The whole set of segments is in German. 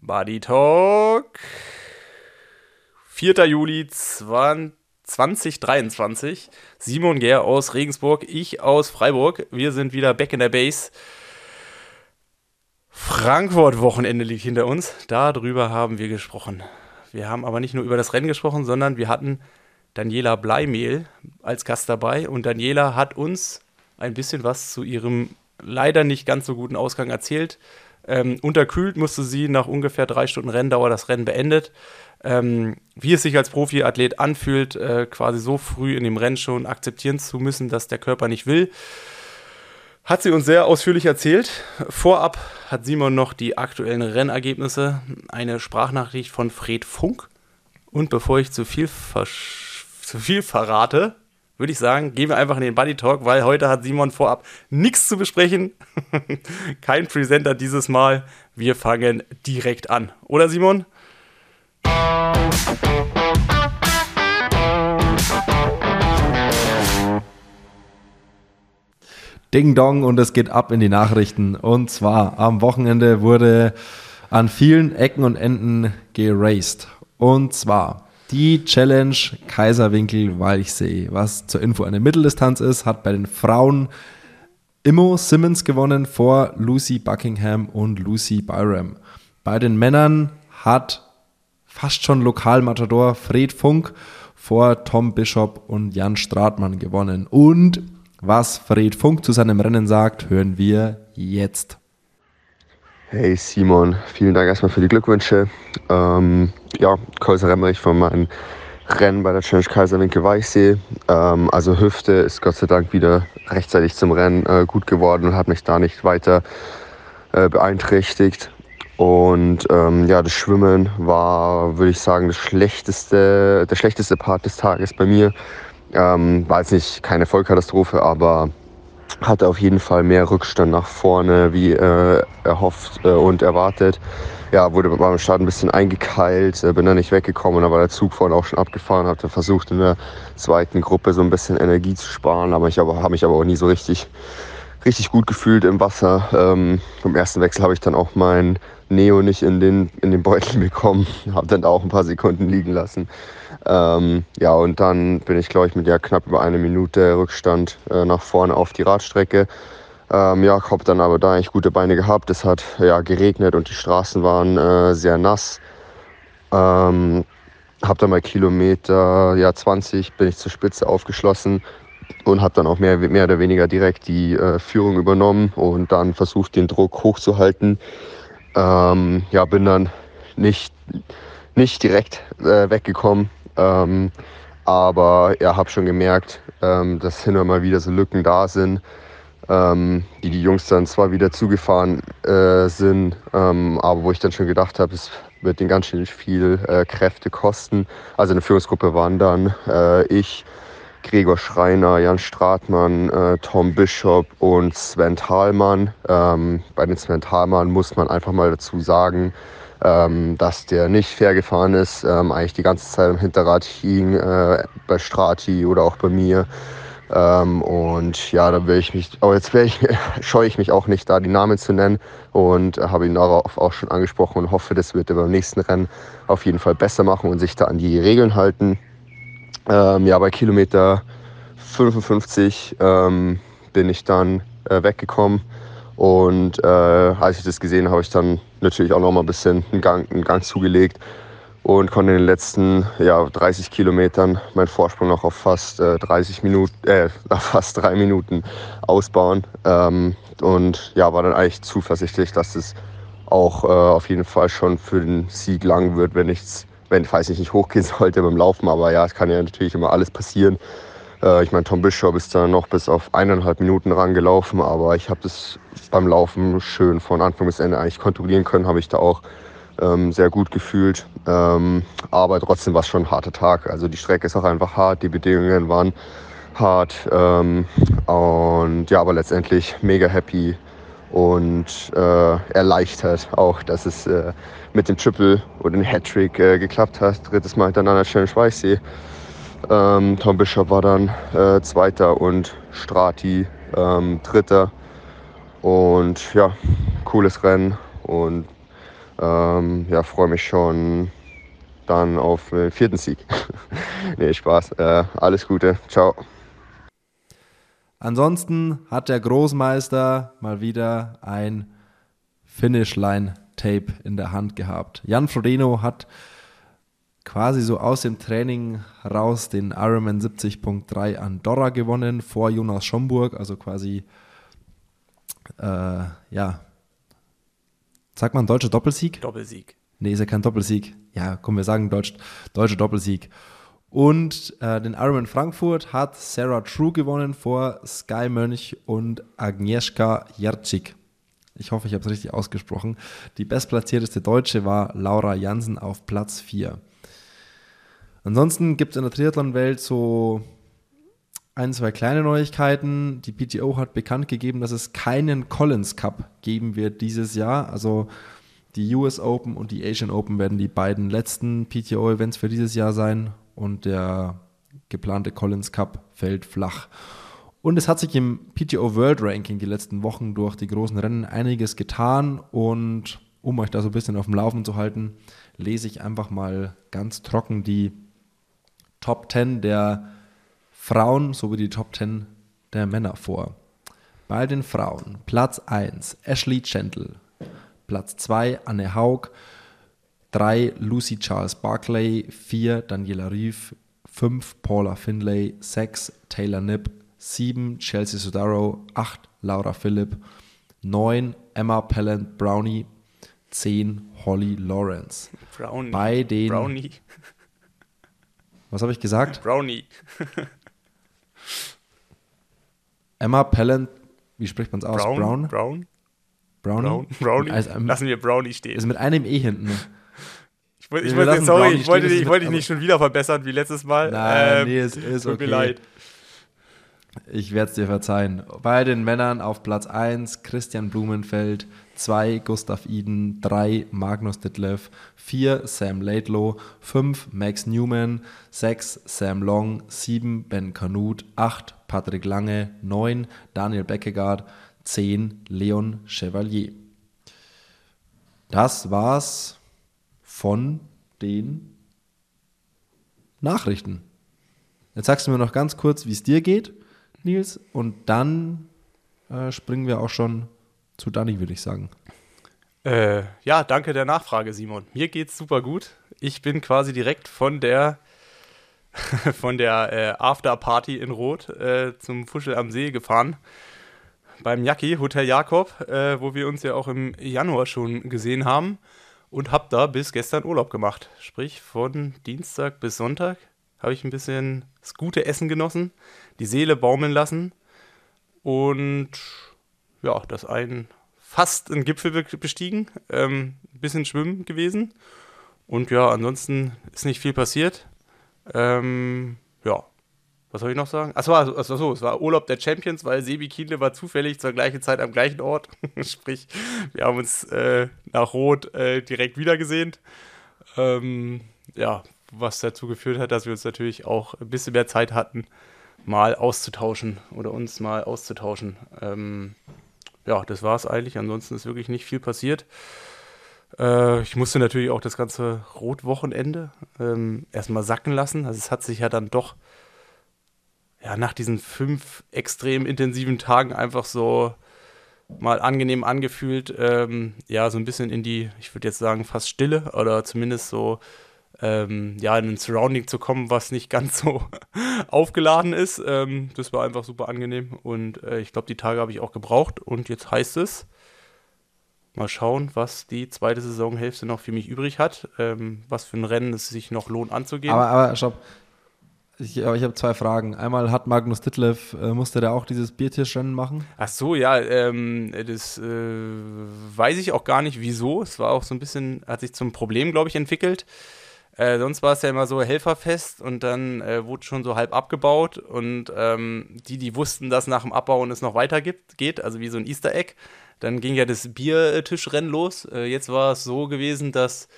Buddy Talk. 4. Juli 2023. Simon Ger aus Regensburg, ich aus Freiburg. Wir sind wieder back in der Base. Frankfurt-Wochenende liegt hinter uns. Darüber haben wir gesprochen. Wir haben aber nicht nur über das Rennen gesprochen, sondern wir hatten Daniela Bleimehl als Gast dabei. Und Daniela hat uns ein bisschen was zu ihrem leider nicht ganz so guten Ausgang erzählt. Ähm, unterkühlt musste sie nach ungefähr drei Stunden Renndauer das Rennen beendet. Ähm, wie es sich als Profiathlet anfühlt, äh, quasi so früh in dem Rennen schon akzeptieren zu müssen, dass der Körper nicht will, hat sie uns sehr ausführlich erzählt. Vorab hat Simon noch die aktuellen Rennergebnisse, eine Sprachnachricht von Fred Funk. Und bevor ich zu viel, zu viel verrate, würde ich sagen, gehen wir einfach in den Buddy Talk, weil heute hat Simon vorab nichts zu besprechen. Kein Presenter dieses Mal. Wir fangen direkt an. Oder Simon? Ding Dong und es geht ab in die Nachrichten. Und zwar am Wochenende wurde an vielen Ecken und Enden geraced. Und zwar die Challenge Kaiserwinkel Walchsee, was zur Info eine Mitteldistanz ist, hat bei den Frauen Immo Simmons gewonnen vor Lucy Buckingham und Lucy Byram. Bei den Männern hat fast schon Lokalmatador Fred Funk vor Tom Bishop und Jan Stratmann gewonnen. Und was Fred Funk zu seinem Rennen sagt, hören wir jetzt. Hey Simon, vielen Dank erstmal für die Glückwünsche. Ähm, ja, Kaiser Remmerich von meinem Rennen bei der Challenge Kaiserwinkel Weichsee. Ähm, also Hüfte ist Gott sei Dank wieder rechtzeitig zum Rennen äh, gut geworden und hat mich da nicht weiter äh, beeinträchtigt. Und ähm, ja, das Schwimmen war, würde ich sagen, das schlechteste, der schlechteste Part des Tages bei mir. Ähm, war jetzt nicht keine Vollkatastrophe, aber hatte auf jeden Fall mehr Rückstand nach vorne, wie äh, erhofft äh, und erwartet. Ja, wurde beim Start ein bisschen eingekeilt, äh, bin dann nicht weggekommen, da war der Zug vorne auch schon abgefahren, hatte versucht in der zweiten Gruppe so ein bisschen Energie zu sparen, aber ich habe mich aber auch nie so richtig, richtig gut gefühlt im Wasser. Ähm, Im ersten Wechsel habe ich dann auch mein Neo nicht in den, in den Beutel bekommen, habe dann auch ein paar Sekunden liegen lassen. Ähm, ja, und dann bin ich, glaube ich, mit ja knapp über eine Minute Rückstand äh, nach vorne auf die Radstrecke. Ähm, ja, habe dann aber da eigentlich gute Beine gehabt. Es hat ja geregnet und die Straßen waren äh, sehr nass. Ähm, habe dann bei Kilometer ja, 20 bin ich zur Spitze aufgeschlossen und habe dann auch mehr, mehr oder weniger direkt die äh, Führung übernommen und dann versucht, den Druck hochzuhalten. Ähm, ja, bin dann nicht, nicht direkt äh, weggekommen, ähm, aber ja, habe schon gemerkt, ähm, dass hin und mal wieder so Lücken da sind, ähm, die die Jungs dann zwar wieder zugefahren äh, sind, ähm, aber wo ich dann schon gedacht habe, es wird den ganz schön viel äh, Kräfte kosten. Also in der Führungsgruppe waren dann äh, ich, Gregor Schreiner, Jan Stratmann, äh, Tom Bishop und Sven Thalmann. Ähm, bei den Sven Thalmann muss man einfach mal dazu sagen, ähm, dass der nicht fair gefahren ist, ähm, eigentlich die ganze Zeit im Hinterrad hing, äh, bei Strati oder auch bei mir. Ähm, und ja, da will ich mich, aber jetzt ich, scheue ich mich auch nicht, da die Namen zu nennen und äh, habe ihn darauf auch schon angesprochen und hoffe, das wird er beim nächsten Rennen auf jeden Fall besser machen und sich da an die Regeln halten. Ähm, ja, bei Kilometer 55 ähm, bin ich dann äh, weggekommen und äh, als ich das gesehen habe, habe ich dann natürlich auch noch mal ein bisschen einen Gang, einen Gang zugelegt und konnte in den letzten ja, 30 Kilometern meinen Vorsprung noch auf fast äh, 30 Minuten, äh, fast drei Minuten ausbauen. Ähm, und ja, war dann eigentlich zuversichtlich, dass es auch äh, auf jeden Fall schon für den Sieg lang wird, wenn nichts, wenn, falls ich nicht hochgehen sollte beim Laufen. Aber ja, es kann ja natürlich immer alles passieren. Äh, ich meine, Tom Bishop ist da noch bis auf eineinhalb Minuten rangelaufen, aber ich habe das beim Laufen schön von Anfang bis Ende eigentlich kontrollieren können, habe ich da auch ähm, sehr gut gefühlt. Ähm, aber trotzdem war es schon ein harter Tag. Also die Strecke ist auch einfach hart, die Bedingungen waren hart. Ähm, und ja, aber letztendlich mega happy und äh, erleichtert auch, dass es äh, mit dem Triple oder dem Hattrick äh, geklappt hat. Drittes Mal hintereinander Challenge Weichsee. Ähm, Tom Bishop war dann äh, Zweiter und Strati ähm, Dritter. Und ja, cooles Rennen und ähm, ja, freue mich schon dann auf den vierten Sieg. nee, Spaß. Äh, alles Gute. Ciao. Ansonsten hat der Großmeister mal wieder ein Finishline-Tape in der Hand gehabt. Jan Frodeno hat quasi so aus dem Training raus den Ironman 70.3 Andorra gewonnen vor Jonas Schomburg, also quasi äh, ja, sagt man deutscher Doppelsieg? Doppelsieg. Nee, ist ja kein Doppelsieg. Ja, komm, wir sagen Deutsch, deutscher Doppelsieg. Und äh, den Ironman Frankfurt hat Sarah True gewonnen vor Sky Mönch und Agnieszka Jerczyk. Ich hoffe, ich habe es richtig ausgesprochen. Die bestplatzierteste Deutsche war Laura Jansen auf Platz 4. Ansonsten gibt es in der Triathlon-Welt so ein, zwei kleine Neuigkeiten. Die PTO hat bekannt gegeben, dass es keinen Collins Cup geben wird dieses Jahr. Also die US Open und die Asian Open werden die beiden letzten PTO-Events für dieses Jahr sein und der geplante Collins Cup fällt flach. Und es hat sich im PTO World Ranking die letzten Wochen durch die großen Rennen einiges getan und um euch da so ein bisschen auf dem Laufen zu halten, lese ich einfach mal ganz trocken die Top 10 der Frauen sowie die Top 10 der Männer vor. Bei den Frauen Platz 1 Ashley Gentle, Platz 2 Anne Haug, 3 Lucy Charles Barclay, 4 Daniela Rief, 5 Paula Finlay, 6 Taylor Nipp, 7 Chelsea Sodaro, 8 Laura Philipp, 9 Emma Pellant Brownie, 10 Holly Lawrence. Brownie. Bei den Brownie. Was habe ich gesagt? Brownie. Emma Pellant, wie spricht man es aus? Brown? Brown? Brown? Brownie? Brown? Brownie? Also, ähm, Lassen wir Brownie stehen. Ist mit einem E hinten. Ich, wollte- ich lassen sorry, ich wollte, ich wollte dich nicht schon wieder verbessern wie letztes Mal. Nein, Ähm, nee, es ist tut okay. mir leid. Ich werde es dir verzeihen. Bei den Männern auf Platz 1 Christian Blumenfeld, 2 Gustav Iden, 3 Magnus Ditlev, 4 Sam Laidlow, 5 Max Newman, 6 Sam Long, 7 Ben Kanut, 8 Patrick Lange, 9 Daniel Beckegaard, 10 Leon Chevalier. Das war's von den Nachrichten. Jetzt sagst du mir noch ganz kurz, wie es dir geht, Nils, und dann äh, springen wir auch schon zu Dani, würde ich sagen. Äh, ja, danke der Nachfrage, Simon. Mir geht's super gut. Ich bin quasi direkt von der von der äh, Afterparty in Rot äh, zum Fuschel am See gefahren. Beim Jacki, Hotel Jakob, äh, wo wir uns ja auch im Januar schon gesehen haben. Und hab da bis gestern Urlaub gemacht. Sprich, von Dienstag bis Sonntag habe ich ein bisschen das gute Essen genossen, die Seele baumeln lassen und ja, das ein fast einen Gipfel be- bestiegen, ähm, ein bisschen schwimmen gewesen und ja, ansonsten ist nicht viel passiert. Ähm, ja, was soll ich noch sagen? Achso, also, also, so, es war Urlaub der Champions, weil Sebi Kienle war zufällig zur gleichen Zeit am gleichen Ort. Sprich, wir haben uns äh, nach Rot äh, direkt wiedergesehen. Ähm, ja, was dazu geführt hat, dass wir uns natürlich auch ein bisschen mehr Zeit hatten, mal auszutauschen oder uns mal auszutauschen. Ähm, ja, das war es eigentlich. Ansonsten ist wirklich nicht viel passiert. Äh, ich musste natürlich auch das ganze Rotwochenende ähm, erstmal sacken lassen. Also es hat sich ja dann doch ja, nach diesen fünf extrem intensiven Tagen einfach so mal angenehm angefühlt, ähm, ja, so ein bisschen in die, ich würde jetzt sagen, fast Stille oder zumindest so, ähm, ja, in ein Surrounding zu kommen, was nicht ganz so aufgeladen ist. Ähm, das war einfach super angenehm und äh, ich glaube, die Tage habe ich auch gebraucht und jetzt heißt es, mal schauen, was die zweite Saisonhälfte noch für mich übrig hat, ähm, was für ein Rennen es sich noch lohnt anzugehen. Aber, aber stopp. Ich, aber ich habe zwei Fragen. Einmal hat Magnus Ditlev, äh, musste der auch dieses Biertischrennen machen? Ach so, ja, ähm, das äh, weiß ich auch gar nicht, wieso. Es war auch so ein bisschen, hat sich zum Problem, glaube ich, entwickelt. Äh, sonst war es ja immer so Helferfest und dann äh, wurde schon so halb abgebaut und ähm, die, die wussten, dass nach dem Abbauen es noch weiter gibt, geht, also wie so ein Easter Egg, dann ging ja das Biertischrennen los. Äh, jetzt war es so gewesen, dass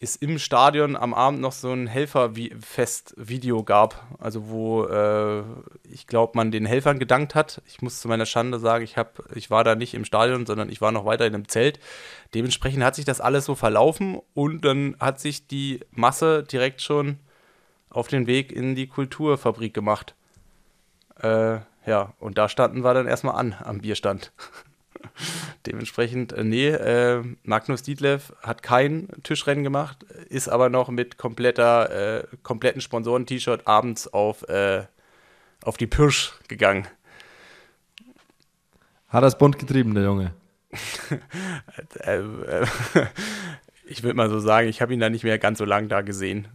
es im Stadion am Abend noch so ein Helferfest-Video gab. Also wo äh, ich glaube, man den Helfern gedankt hat. Ich muss zu meiner Schande sagen, ich, hab, ich war da nicht im Stadion, sondern ich war noch weiter in einem Zelt. Dementsprechend hat sich das alles so verlaufen und dann hat sich die Masse direkt schon auf den Weg in die Kulturfabrik gemacht. Äh, ja, und da standen wir dann erstmal an am Bierstand. Dementsprechend, äh, nee, äh, Magnus Dietlev hat kein Tischrennen gemacht, ist aber noch mit kompletter, äh, kompletten Sponsoren-T-Shirt abends auf, äh, auf die Pirsch gegangen. Hat das bunt getrieben, der Junge? Äh, äh, ich würde mal so sagen, ich habe ihn da nicht mehr ganz so lang da gesehen.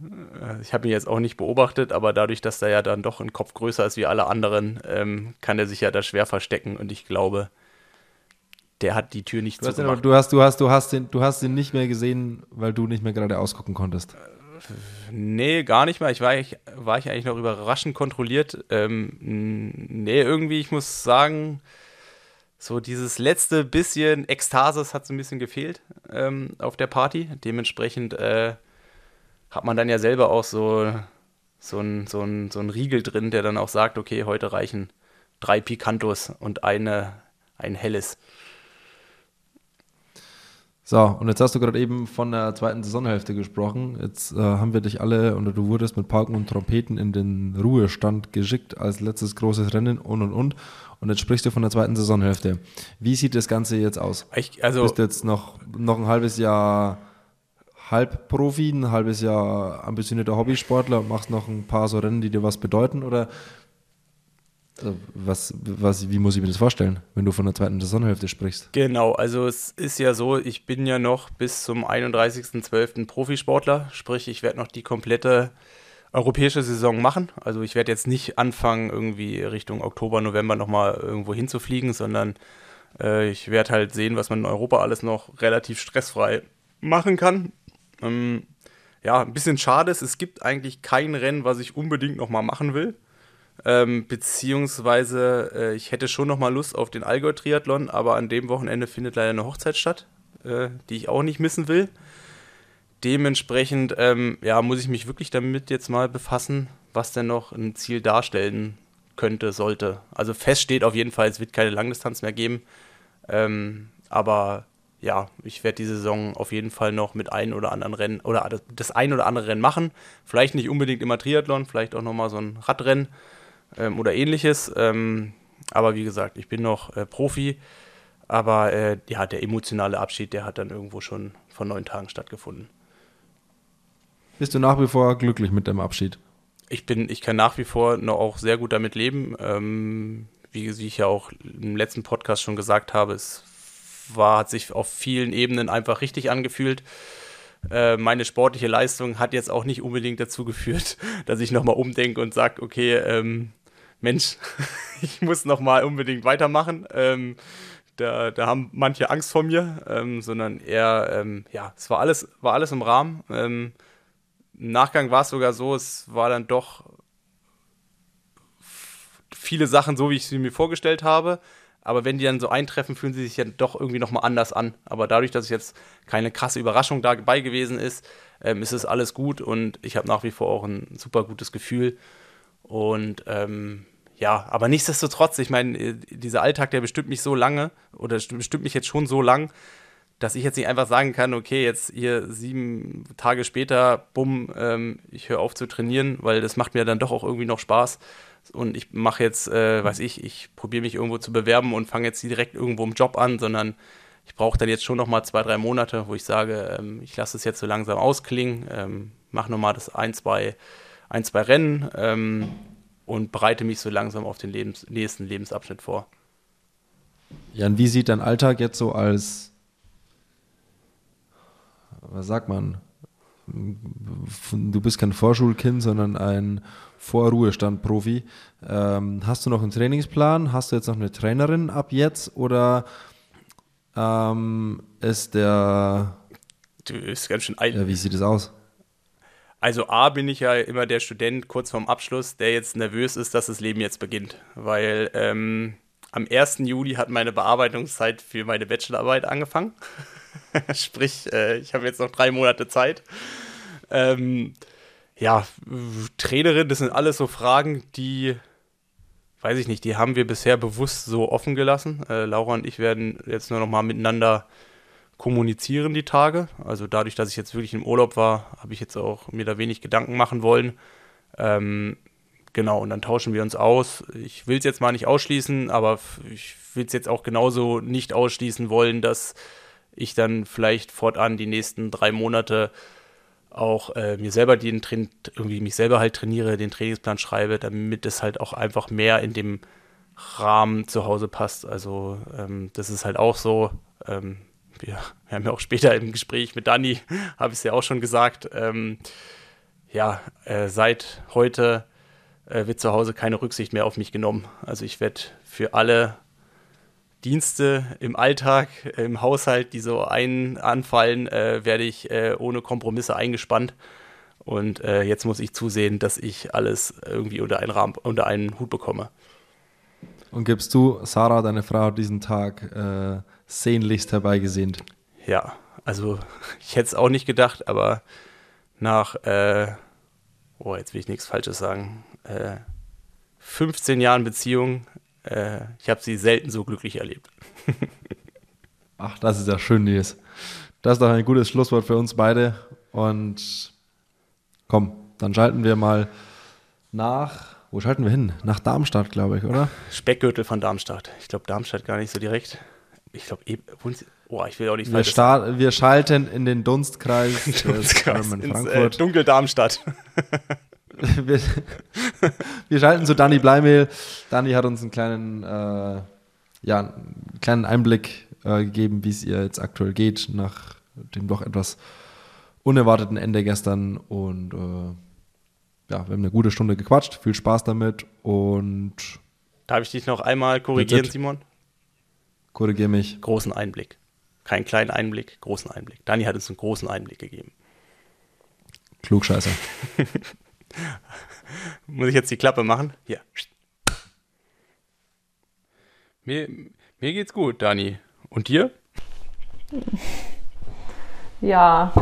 Ich habe ihn jetzt auch nicht beobachtet, aber dadurch, dass er ja dann doch ein Kopf größer ist wie alle anderen, ähm, kann er sich ja da schwer verstecken und ich glaube, der hat die Tür nicht du. Hast, du, hast, du, hast, du, hast ihn, du hast ihn nicht mehr gesehen, weil du nicht mehr gerade ausgucken konntest. Nee, gar nicht mehr. Ich war, ich, war ich eigentlich noch überraschend kontrolliert. Ähm, nee, irgendwie, ich muss sagen, so dieses letzte bisschen Ekstasis hat so ein bisschen gefehlt ähm, auf der Party. Dementsprechend äh, hat man dann ja selber auch so, so ein, so, ein, so ein Riegel drin, der dann auch sagt, okay, heute reichen drei Picantos und eine, ein helles. So, und jetzt hast du gerade eben von der zweiten Saisonhälfte gesprochen. Jetzt äh, haben wir dich alle oder du wurdest mit Pauken und Trompeten in den Ruhestand geschickt als letztes großes Rennen und und und. Und jetzt sprichst du von der zweiten Saisonhälfte. Wie sieht das Ganze jetzt aus? Ich, also Bist jetzt noch, noch ein halbes Jahr Halbprofi, ein halbes Jahr ambitionierter Hobbysportler und machst noch ein paar so Rennen, die dir was bedeuten? Oder was, was, wie muss ich mir das vorstellen, wenn du von der zweiten Saisonhälfte sprichst? Genau, also es ist ja so, ich bin ja noch bis zum 31.12. Profisportler, sprich ich werde noch die komplette europäische Saison machen. Also ich werde jetzt nicht anfangen, irgendwie Richtung Oktober, November nochmal irgendwo hinzufliegen, sondern äh, ich werde halt sehen, was man in Europa alles noch relativ stressfrei machen kann. Ähm, ja, ein bisschen schade ist, es gibt eigentlich kein Rennen, was ich unbedingt nochmal machen will. Ähm, beziehungsweise äh, ich hätte schon noch mal Lust auf den Allgäu-Triathlon, aber an dem Wochenende findet leider eine Hochzeit statt, äh, die ich auch nicht missen will. Dementsprechend ähm, ja, muss ich mich wirklich damit jetzt mal befassen, was denn noch ein Ziel darstellen könnte, sollte. Also fest steht auf jeden Fall, es wird keine Langdistanz mehr geben. Ähm, aber ja, ich werde die Saison auf jeden Fall noch mit ein oder anderen Rennen oder das ein oder andere Rennen machen. Vielleicht nicht unbedingt immer Triathlon, vielleicht auch nochmal so ein Radrennen ähm, oder ähnliches. Ähm, aber wie gesagt, ich bin noch äh, Profi. Aber äh, ja, der emotionale Abschied, der hat dann irgendwo schon vor neun Tagen stattgefunden. Bist du nach wie vor glücklich mit dem Abschied? Ich bin, ich kann nach wie vor noch auch sehr gut damit leben. Ähm, wie, wie ich ja auch im letzten Podcast schon gesagt habe, es war, hat sich auf vielen Ebenen einfach richtig angefühlt. Äh, meine sportliche Leistung hat jetzt auch nicht unbedingt dazu geführt, dass ich nochmal umdenke und sage, okay, ähm, Mensch, ich muss nochmal unbedingt weitermachen. Ähm, da, da, haben manche Angst vor mir, ähm, sondern eher, ähm, ja, es war alles, war alles im Rahmen. Ähm, Im Nachgang war es sogar so, es war dann doch viele Sachen so, wie ich sie mir vorgestellt habe. Aber wenn die dann so eintreffen, fühlen sie sich ja doch irgendwie nochmal anders an. Aber dadurch, dass jetzt keine krasse Überraschung dabei gewesen ist, ähm, ist es alles gut und ich habe nach wie vor auch ein super gutes Gefühl. Und ähm, ja, aber nichtsdestotrotz, ich meine, äh, dieser Alltag, der bestimmt mich so lange oder bestimmt mich jetzt schon so lang, dass ich jetzt nicht einfach sagen kann, okay, jetzt hier sieben Tage später, bumm, ähm, ich höre auf zu trainieren, weil das macht mir dann doch auch irgendwie noch Spaß. Und ich mache jetzt, äh, weiß ich, ich probiere mich irgendwo zu bewerben und fange jetzt direkt irgendwo im Job an, sondern ich brauche dann jetzt schon noch mal zwei, drei Monate, wo ich sage, ähm, ich lasse es jetzt so langsam ausklingen, ähm, mache nochmal das ein, zwei, ein, zwei Rennen, ähm, und bereite mich so langsam auf den Lebens nächsten Lebensabschnitt vor. Jan, wie sieht dein Alltag jetzt so als, was sagt man, du bist kein Vorschulkind, sondern ein Vorruhestand-Profi. Ähm, hast du noch einen Trainingsplan? Hast du jetzt noch eine Trainerin ab jetzt? Oder ähm, ist der. Du bist ganz schön eilig. Ja, wie sieht es aus? Also A bin ich ja immer der Student kurz vorm Abschluss, der jetzt nervös ist, dass das Leben jetzt beginnt. Weil ähm, am 1. Juli hat meine Bearbeitungszeit für meine Bachelorarbeit angefangen. Sprich, äh, ich habe jetzt noch drei Monate Zeit. Ähm, ja, Trainerin, das sind alles so Fragen, die, weiß ich nicht, die haben wir bisher bewusst so offen gelassen. Äh, Laura und ich werden jetzt nur noch mal miteinander kommunizieren die Tage. Also dadurch, dass ich jetzt wirklich im Urlaub war, habe ich jetzt auch mir da wenig Gedanken machen wollen. Ähm, genau, und dann tauschen wir uns aus. Ich will es jetzt mal nicht ausschließen, aber ich will es jetzt auch genauso nicht ausschließen wollen, dass ich dann vielleicht fortan die nächsten drei Monate auch äh, mir selber den Train irgendwie mich selber halt trainiere, den Trainingsplan schreibe, damit es halt auch einfach mehr in dem Rahmen zu Hause passt. Also ähm, das ist halt auch so. Ähm, wir, wir, haben ja auch später im Gespräch mit Dani, habe ich es ja auch schon gesagt, ähm, ja, äh, seit heute äh, wird zu Hause keine Rücksicht mehr auf mich genommen. Also ich werde für alle Dienste im Alltag, im Haushalt, die so einen anfallen, äh, werde ich äh, ohne Kompromisse eingespannt. Und äh, jetzt muss ich zusehen, dass ich alles irgendwie unter einen, Rahmen, unter einen Hut bekomme. Und gibst du, Sarah, deine Frau, diesen Tag äh, sehnlichst herbeigesehnt? Ja, also ich hätte es auch nicht gedacht, aber nach, äh, oh, jetzt will ich nichts Falsches sagen, 15 äh, Jahren Beziehung äh, ich habe sie selten so glücklich erlebt. Ach, das ist ja schön, Nils. Das ist doch ein gutes Schlusswort für uns beide. Und komm, dann schalten wir mal nach. Wo schalten wir hin? Nach Darmstadt, glaube ich, oder? Speckgürtel von Darmstadt. Ich glaube, Darmstadt gar nicht so direkt. Ich glaube, oh, ich will auch nicht wir, start, wir schalten in den Dunstkreis, Dunstkreis ins, Frankfurt. Äh, Dunkel Darmstadt. wir, wir, schalten zu Dani Bleimehl. Dani hat uns einen kleinen, äh, ja, einen kleinen Einblick äh, gegeben, wie es ihr jetzt aktuell geht, nach dem doch etwas unerwarteten Ende gestern. Und äh, ja, wir haben eine gute Stunde gequatscht. Viel Spaß damit und. Darf ich dich noch einmal korrigieren, Simon? Korrigiere mich. Großen Einblick. Keinen kleinen Einblick, großen Einblick. Dani hat uns einen großen Einblick gegeben. Klugscheißer. Muss ich jetzt die Klappe machen? Hier. Mir, mir geht's gut, Dani. Und dir? Ja.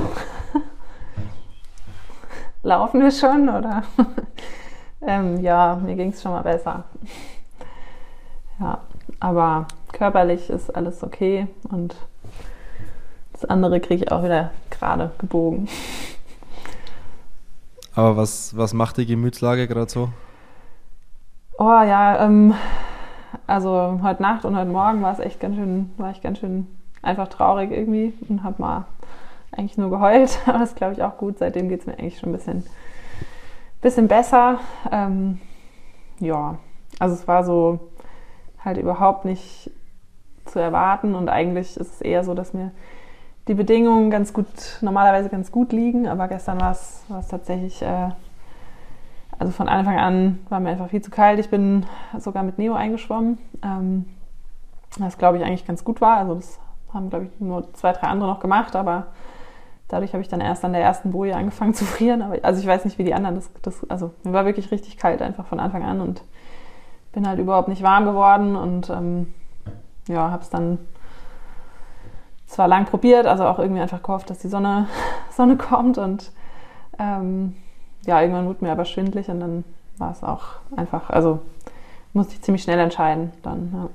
Laufen wir schon, oder? ähm, ja, mir ging es schon mal besser. Ja, aber körperlich ist alles okay und das andere kriege ich auch wieder gerade gebogen. Aber was, was macht die Gemütslage gerade so? Oh ja, ähm, also heute Nacht und heute Morgen war es echt ganz schön, war ich ganz schön einfach traurig irgendwie und habe mal eigentlich nur geheult. Aber das glaube ich auch gut. Seitdem geht es mir eigentlich schon ein bisschen, bisschen besser. Ähm, ja, also es war so halt überhaupt nicht zu erwarten und eigentlich ist es eher so, dass mir die Bedingungen ganz gut, normalerweise ganz gut liegen, aber gestern war es, tatsächlich, äh, also von Anfang an war mir einfach viel zu kalt. Ich bin sogar mit Neo eingeschwommen, ähm, was glaube ich eigentlich ganz gut war. Also das haben, glaube ich, nur zwei, drei andere noch gemacht, aber dadurch habe ich dann erst an der ersten Boje angefangen zu frieren. Aber, also ich weiß nicht, wie die anderen das, das, also mir war wirklich richtig kalt einfach von Anfang an und bin halt überhaupt nicht warm geworden und ähm, ja, habe es dann zwar lang probiert, also auch irgendwie einfach gehofft, dass die Sonne, Sonne kommt und ähm, ja, irgendwann wurde mir aber schwindlig und dann war es auch einfach, also musste ich ziemlich schnell entscheiden dann, ja.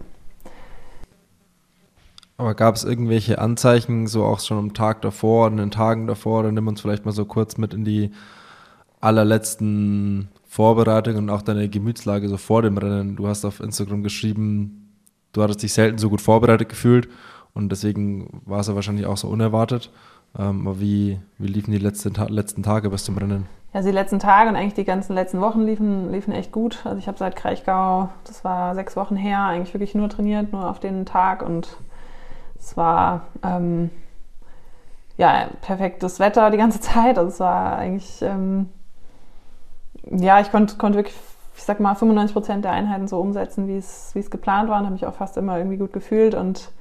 Aber gab es irgendwelche Anzeichen, so auch schon am Tag davor, in den Tagen davor, dann nimm uns vielleicht mal so kurz mit in die allerletzten Vorbereitungen und auch deine Gemütslage so vor dem Rennen. Du hast auf Instagram geschrieben, du hattest dich selten so gut vorbereitet gefühlt und deswegen war es ja wahrscheinlich auch so unerwartet. Ähm, aber wie, wie liefen die letzten, letzten Tage bis zum Rennen? Ja, die letzten Tage und eigentlich die ganzen letzten Wochen liefen, liefen echt gut. Also ich habe seit Kraichgau, das war sechs Wochen her, eigentlich wirklich nur trainiert, nur auf den Tag und es war ähm, ja perfektes Wetter die ganze Zeit. Also es war eigentlich ähm, ja, ich konnte konnt wirklich, ich sag mal, 95 Prozent der Einheiten so umsetzen, wie es geplant war und habe mich auch fast immer irgendwie gut gefühlt und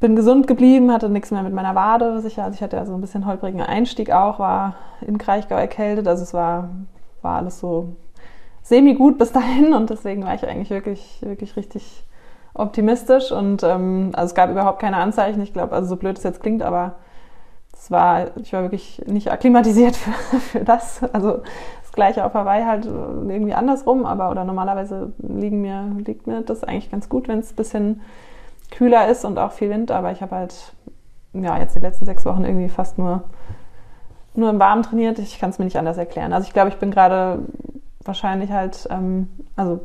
bin gesund geblieben, hatte nichts mehr mit meiner Wade. Sicher, also ich hatte ja so ein bisschen holprigen Einstieg auch, war in Kraichgau erkältet. Also es war, war alles so semi-gut bis dahin und deswegen war ich eigentlich wirklich, wirklich richtig optimistisch und ähm, also es gab überhaupt keine Anzeichen. Ich glaube, also so blöd es jetzt klingt, aber es war, ich war wirklich nicht akklimatisiert für, für das. Also das gleiche auf Hawaii halt irgendwie andersrum, aber oder normalerweise liegen mir, liegt mir das eigentlich ganz gut, wenn es ein bisschen kühler ist und auch viel Wind, aber ich habe halt ja jetzt die letzten sechs Wochen irgendwie fast nur nur im Warmen trainiert. Ich kann es mir nicht anders erklären. Also ich glaube, ich bin gerade wahrscheinlich halt ähm, also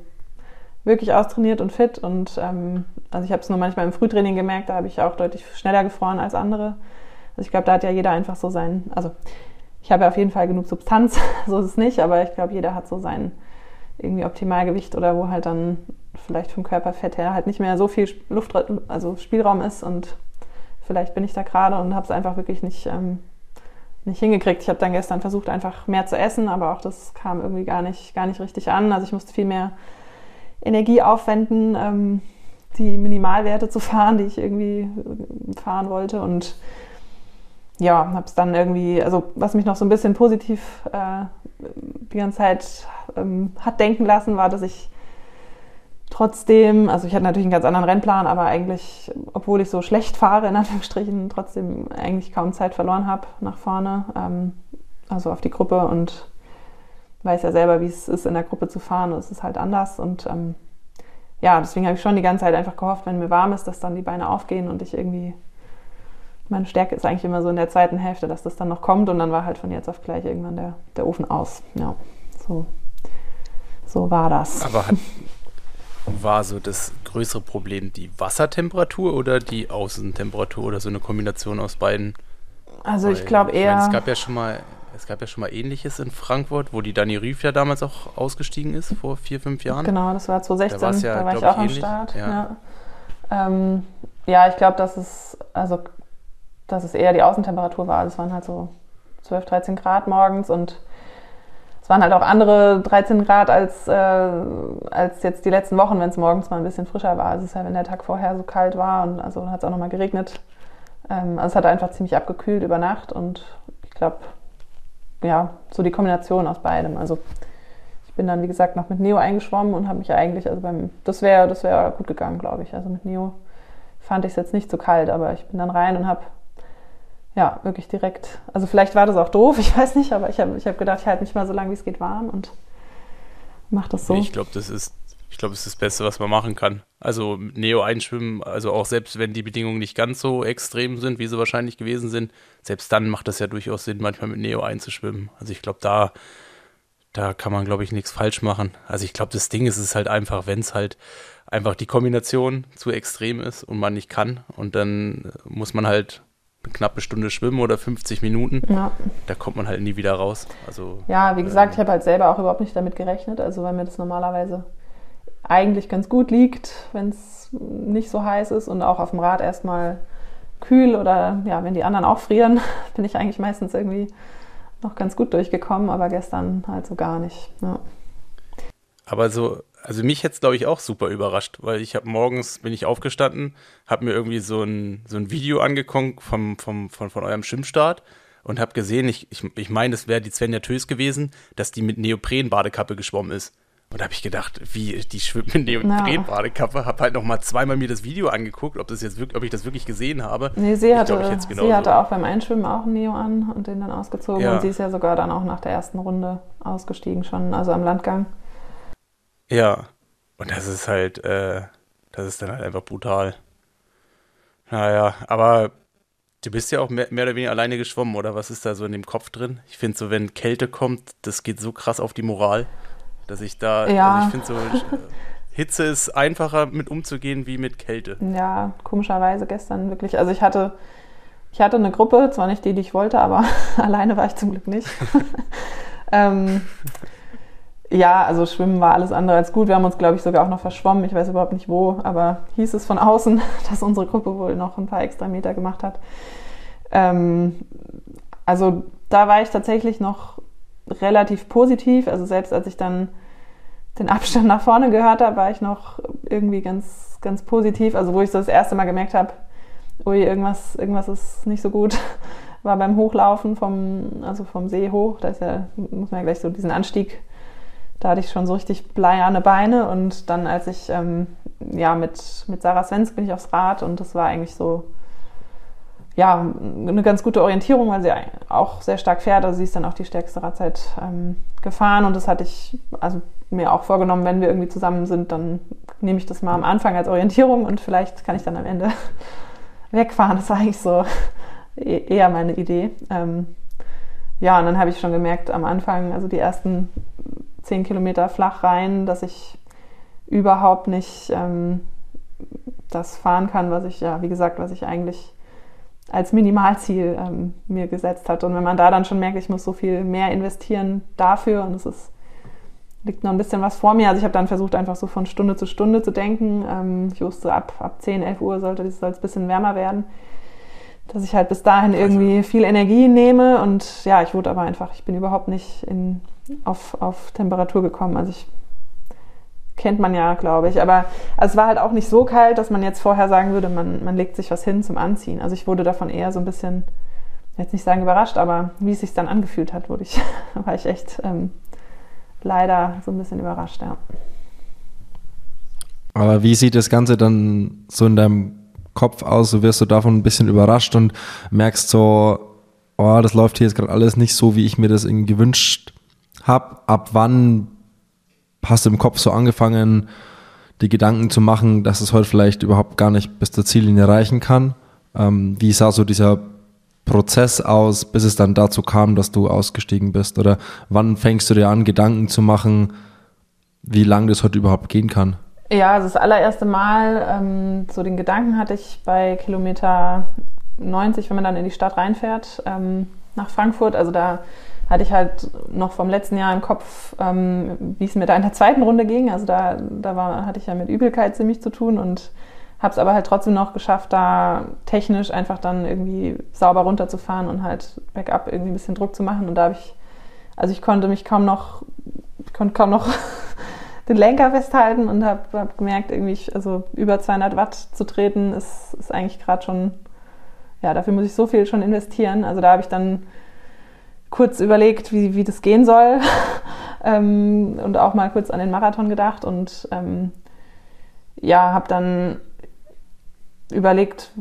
wirklich austrainiert und fit und ähm, also ich habe es nur manchmal im Frühtraining gemerkt, da habe ich auch deutlich schneller gefroren als andere. Also ich glaube, da hat ja jeder einfach so sein, also ich habe ja auf jeden Fall genug Substanz, so ist es nicht, aber ich glaube, jeder hat so sein irgendwie Optimalgewicht oder wo halt dann vielleicht vom Körperfett her halt nicht mehr so viel Luft, also Spielraum ist und vielleicht bin ich da gerade und habe es einfach wirklich nicht, ähm, nicht hingekriegt. Ich habe dann gestern versucht, einfach mehr zu essen, aber auch das kam irgendwie gar nicht, gar nicht richtig an. Also ich musste viel mehr Energie aufwenden, ähm, die Minimalwerte zu fahren, die ich irgendwie fahren wollte. Und ja, habe es dann irgendwie, also was mich noch so ein bisschen positiv äh, die ganze Zeit ähm, hat denken lassen, war, dass ich trotzdem, also ich hatte natürlich einen ganz anderen Rennplan, aber eigentlich, obwohl ich so schlecht fahre, in Anführungsstrichen, trotzdem eigentlich kaum Zeit verloren habe nach vorne, ähm, also auf die Gruppe. Und weiß ja selber, wie es ist, in der Gruppe zu fahren. Es ist halt anders und ähm, ja, deswegen habe ich schon die ganze Zeit einfach gehofft, wenn mir warm ist, dass dann die Beine aufgehen und ich irgendwie meine Stärke ist eigentlich immer so in der zweiten Hälfte, dass das dann noch kommt und dann war halt von jetzt auf gleich irgendwann der, der Ofen aus. Ja, so, so war das. Aber hat, war so das größere Problem die Wassertemperatur oder die Außentemperatur oder so eine Kombination aus beiden? Also Weil, ich glaube eher. Ich mein, es gab ja schon mal es gab ja schon mal Ähnliches in Frankfurt, wo die Dani Rief ja damals auch ausgestiegen ist, vor vier, fünf Jahren. Genau, das war 2016, da, ja, da war ich auch am Start. Ja, ja. Ähm, ja ich glaube, dass es, also dass es eher die Außentemperatur war. Es waren halt so 12, 13 Grad morgens und es waren halt auch andere 13 Grad als, äh, als jetzt die letzten Wochen, wenn es morgens mal ein bisschen frischer war. Also es ist ja, wenn der Tag vorher so kalt war und also hat es auch nochmal geregnet. Ähm, also es hat einfach ziemlich abgekühlt über Nacht und ich glaube, ja, so die Kombination aus beidem. Also ich bin dann, wie gesagt, noch mit Neo eingeschwommen und habe mich eigentlich, also beim, das wäre das wär gut gegangen, glaube ich. Also mit Neo fand ich es jetzt nicht so kalt, aber ich bin dann rein und habe ja, wirklich direkt. Also vielleicht war das auch doof, ich weiß nicht, aber ich habe ich hab gedacht, ich halte mich mal so lange, wie es geht, warm und mache das so. Ich glaube, das ist, ich glaube, das ist das Beste, was man machen kann. Also Neo einschwimmen, also auch selbst wenn die Bedingungen nicht ganz so extrem sind, wie sie wahrscheinlich gewesen sind, selbst dann macht das ja durchaus Sinn, manchmal mit Neo einzuschwimmen. Also ich glaube, da, da kann man, glaube ich, nichts falsch machen. Also ich glaube, das Ding ist es halt einfach, wenn es halt einfach die Kombination zu extrem ist und man nicht kann. Und dann muss man halt eine knappe Stunde schwimmen oder 50 Minuten. Ja. Da kommt man halt nie wieder raus. Also, ja, wie gesagt, ähm, ich habe halt selber auch überhaupt nicht damit gerechnet. Also weil mir das normalerweise eigentlich ganz gut liegt, wenn es nicht so heiß ist und auch auf dem Rad erstmal kühl oder ja, wenn die anderen auch frieren, bin ich eigentlich meistens irgendwie noch ganz gut durchgekommen, aber gestern halt so gar nicht. Ja. Aber so also mich hätte es, glaube ich, auch super überrascht, weil ich habe morgens, bin ich aufgestanden, habe mir irgendwie so ein, so ein Video angeguckt vom, vom, von, von eurem Schwimmstart und habe gesehen, ich, ich, ich meine, das wäre die Svenja Tös gewesen, dass die mit Neopren-Badekappe geschwommen ist. Und da habe ich gedacht, wie, die schwimmt mit Neopren-Badekappe. Habe halt noch mal zweimal mir das Video angeguckt, ob, das jetzt wirklich, ob ich das wirklich gesehen habe. Nee, sie hatte, glaub, sie hatte auch beim Einschwimmen auch ein Neo an und den dann ausgezogen. Ja. Und sie ist ja sogar dann auch nach der ersten Runde ausgestiegen schon, also am Landgang. Ja, und das ist halt, äh, das ist dann halt einfach brutal. Naja, aber du bist ja auch mehr, mehr, oder weniger alleine geschwommen, oder was ist da so in dem Kopf drin? Ich finde so, wenn Kälte kommt, das geht so krass auf die Moral, dass ich da, ja. also ich finde so, äh, Hitze ist einfacher mit umzugehen wie mit Kälte. Ja, komischerweise gestern wirklich. Also ich hatte, ich hatte eine Gruppe, zwar nicht die, die ich wollte, aber alleine war ich zum Glück nicht. ähm, ja, also Schwimmen war alles andere als gut. Wir haben uns, glaube ich, sogar auch noch verschwommen. Ich weiß überhaupt nicht wo, aber hieß es von außen, dass unsere Gruppe wohl noch ein paar extra Meter gemacht hat. Ähm, also da war ich tatsächlich noch relativ positiv. Also selbst als ich dann den Abstand nach vorne gehört habe, war ich noch irgendwie ganz, ganz positiv. Also wo ich so das erste Mal gemerkt habe, ui, irgendwas, irgendwas ist nicht so gut, war beim Hochlaufen vom, also vom See hoch. Da ist ja, muss man ja gleich so diesen Anstieg da hatte ich schon so richtig bleierne Beine und dann, als ich ähm, ja, mit, mit Sarah Svensk bin ich aufs Rad und das war eigentlich so, ja, eine ganz gute Orientierung, weil sie auch sehr stark fährt. Also sie ist dann auch die stärkste Radzeit ähm, gefahren und das hatte ich also mir auch vorgenommen, wenn wir irgendwie zusammen sind, dann nehme ich das mal am Anfang als Orientierung und vielleicht kann ich dann am Ende wegfahren. Das war eigentlich so e-, eher meine Idee. Ähm, ja, und dann habe ich schon gemerkt am Anfang, also die ersten zehn Kilometer flach rein, dass ich überhaupt nicht ähm, das fahren kann, was ich, ja, wie gesagt, was ich eigentlich als Minimalziel ähm, mir gesetzt hatte. Und wenn man da dann schon merkt, ich muss so viel mehr investieren dafür und es ist, liegt noch ein bisschen was vor mir. Also ich habe dann versucht, einfach so von Stunde zu Stunde zu denken. Ähm, ich wusste, ab, ab 10, 11 Uhr sollte es ein bisschen wärmer werden. Dass ich halt bis dahin also irgendwie viel Energie nehme und ja, ich wurde aber einfach, ich bin überhaupt nicht in, auf, auf Temperatur gekommen. Also ich kennt man ja, glaube ich. Aber es war halt auch nicht so kalt, dass man jetzt vorher sagen würde, man, man legt sich was hin zum Anziehen. Also ich wurde davon eher so ein bisschen, jetzt nicht sagen überrascht, aber wie es sich dann angefühlt hat, wurde ich, war ich echt ähm, leider so ein bisschen überrascht, ja. Aber wie sieht das Ganze dann so in deinem Kopf aus? So wirst du davon ein bisschen überrascht und merkst so, oh, das läuft hier jetzt gerade alles nicht so, wie ich mir das gewünscht habe. Ab wann hast du im Kopf so angefangen, die Gedanken zu machen, dass es heute vielleicht überhaupt gar nicht bis zur Ziellinie erreichen kann? Ähm, wie sah so dieser Prozess aus, bis es dann dazu kam, dass du ausgestiegen bist? Oder wann fängst du dir an, Gedanken zu machen, wie lange das heute überhaupt gehen kann? Ja, also das allererste Mal, ähm, so den Gedanken hatte ich bei Kilometer 90, wenn man dann in die Stadt reinfährt, ähm, nach Frankfurt. Also da hatte ich halt noch vom letzten Jahr im Kopf, ähm, wie es mir da in der zweiten Runde ging. Also da, da war, hatte ich ja mit Übelkeit ziemlich zu tun und habe es aber halt trotzdem noch geschafft, da technisch einfach dann irgendwie sauber runterzufahren und halt Backup irgendwie ein bisschen Druck zu machen. Und da habe ich, also ich konnte mich kaum noch, ich konnte kaum noch den Lenker festhalten und habe hab gemerkt, irgendwie, also über 200 Watt zu treten, ist, ist eigentlich gerade schon, ja, dafür muss ich so viel schon investieren. Also da habe ich dann kurz überlegt, wie, wie das gehen soll. Ähm, und auch mal kurz an den Marathon gedacht und ähm, ja, habe dann überlegt,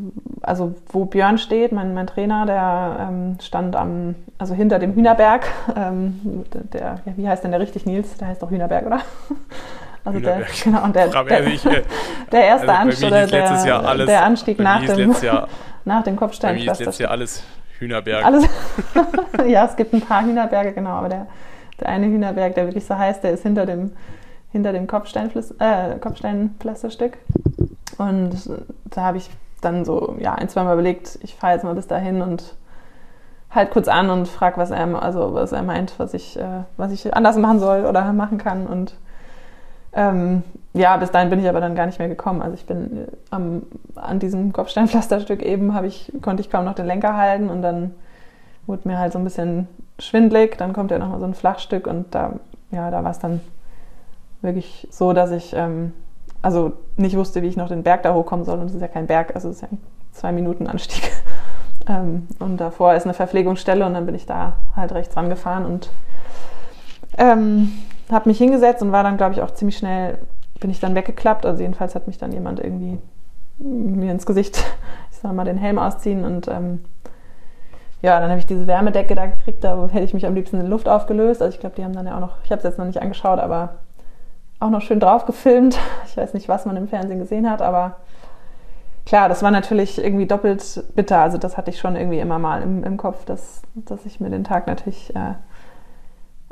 also wo Björn steht, mein, mein Trainer, der ähm, stand am, also hinter dem Hühnerberg, ähm, der, ja, wie heißt denn der richtig, Nils? Der heißt doch Hühnerberg, oder? Also der, genau, und der, der, der erste also Anstieg, oder der, der Anstieg nach dem, Jahr, nach dem Kopfstein. Bei mir ist Jahr alles Hühnerberg. Alles, ja, es gibt ein paar Hühnerberge, genau, aber der, der eine Hühnerberg, der wirklich so heißt, der ist hinter dem, hinter dem äh, Kopfsteinpflasterstück. Und da habe ich dann so ja, ein, zwei Mal überlegt, ich fahre jetzt mal bis dahin und halt kurz an und frage, was er, also was er meint, was ich, äh, was ich anders machen soll oder machen kann. Und ähm, ja, bis dahin bin ich aber dann gar nicht mehr gekommen. Also ich bin äh, am, an diesem Kopfsteinpflasterstück eben, ich, konnte ich kaum noch den Lenker halten und dann wurde mir halt so ein bisschen schwindlig. Dann kommt ja nochmal so ein Flachstück und da, ja, da war es dann wirklich so, dass ich ähm, also nicht wusste, wie ich noch den Berg da hochkommen soll. Und es ist ja kein Berg, also es ist ja ein zwei Minuten Anstieg. ähm, und davor ist eine Verpflegungsstelle und dann bin ich da halt rechts rangefahren und ähm, habe mich hingesetzt und war dann, glaube ich, auch ziemlich schnell, bin ich dann weggeklappt. Also jedenfalls hat mich dann jemand irgendwie mir ins Gesicht, ich soll mal den Helm ausziehen und ähm, ja, dann habe ich diese Wärmedecke da gekriegt, da hätte ich mich am liebsten in Luft aufgelöst. Also ich glaube, die haben dann ja auch noch, ich habe es jetzt noch nicht angeschaut, aber auch noch schön drauf gefilmt. Ich weiß nicht, was man im Fernsehen gesehen hat, aber klar, das war natürlich irgendwie doppelt bitter. Also das hatte ich schon irgendwie immer mal im, im Kopf, dass, dass ich mir den Tag natürlich äh,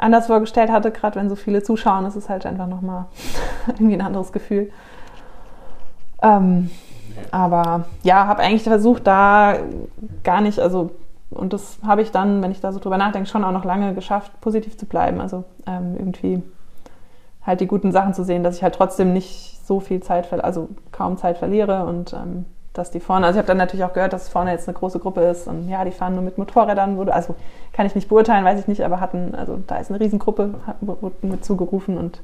anders vorgestellt hatte, gerade wenn so viele zuschauen, ist es halt einfach nochmal irgendwie ein anderes Gefühl. Ähm, aber ja, habe eigentlich versucht, da gar nicht, also, und das habe ich dann, wenn ich da so drüber nachdenke, schon auch noch lange geschafft, positiv zu bleiben. Also ähm, irgendwie halt die guten Sachen zu sehen, dass ich halt trotzdem nicht so viel Zeit, also kaum Zeit verliere und ähm, dass die vorne, also ich habe dann natürlich auch gehört, dass vorne jetzt eine große Gruppe ist und ja, die fahren nur mit Motorrädern, wurde, also kann ich nicht beurteilen, weiß ich nicht, aber hatten, also da ist eine Riesengruppe, wurde mit zugerufen und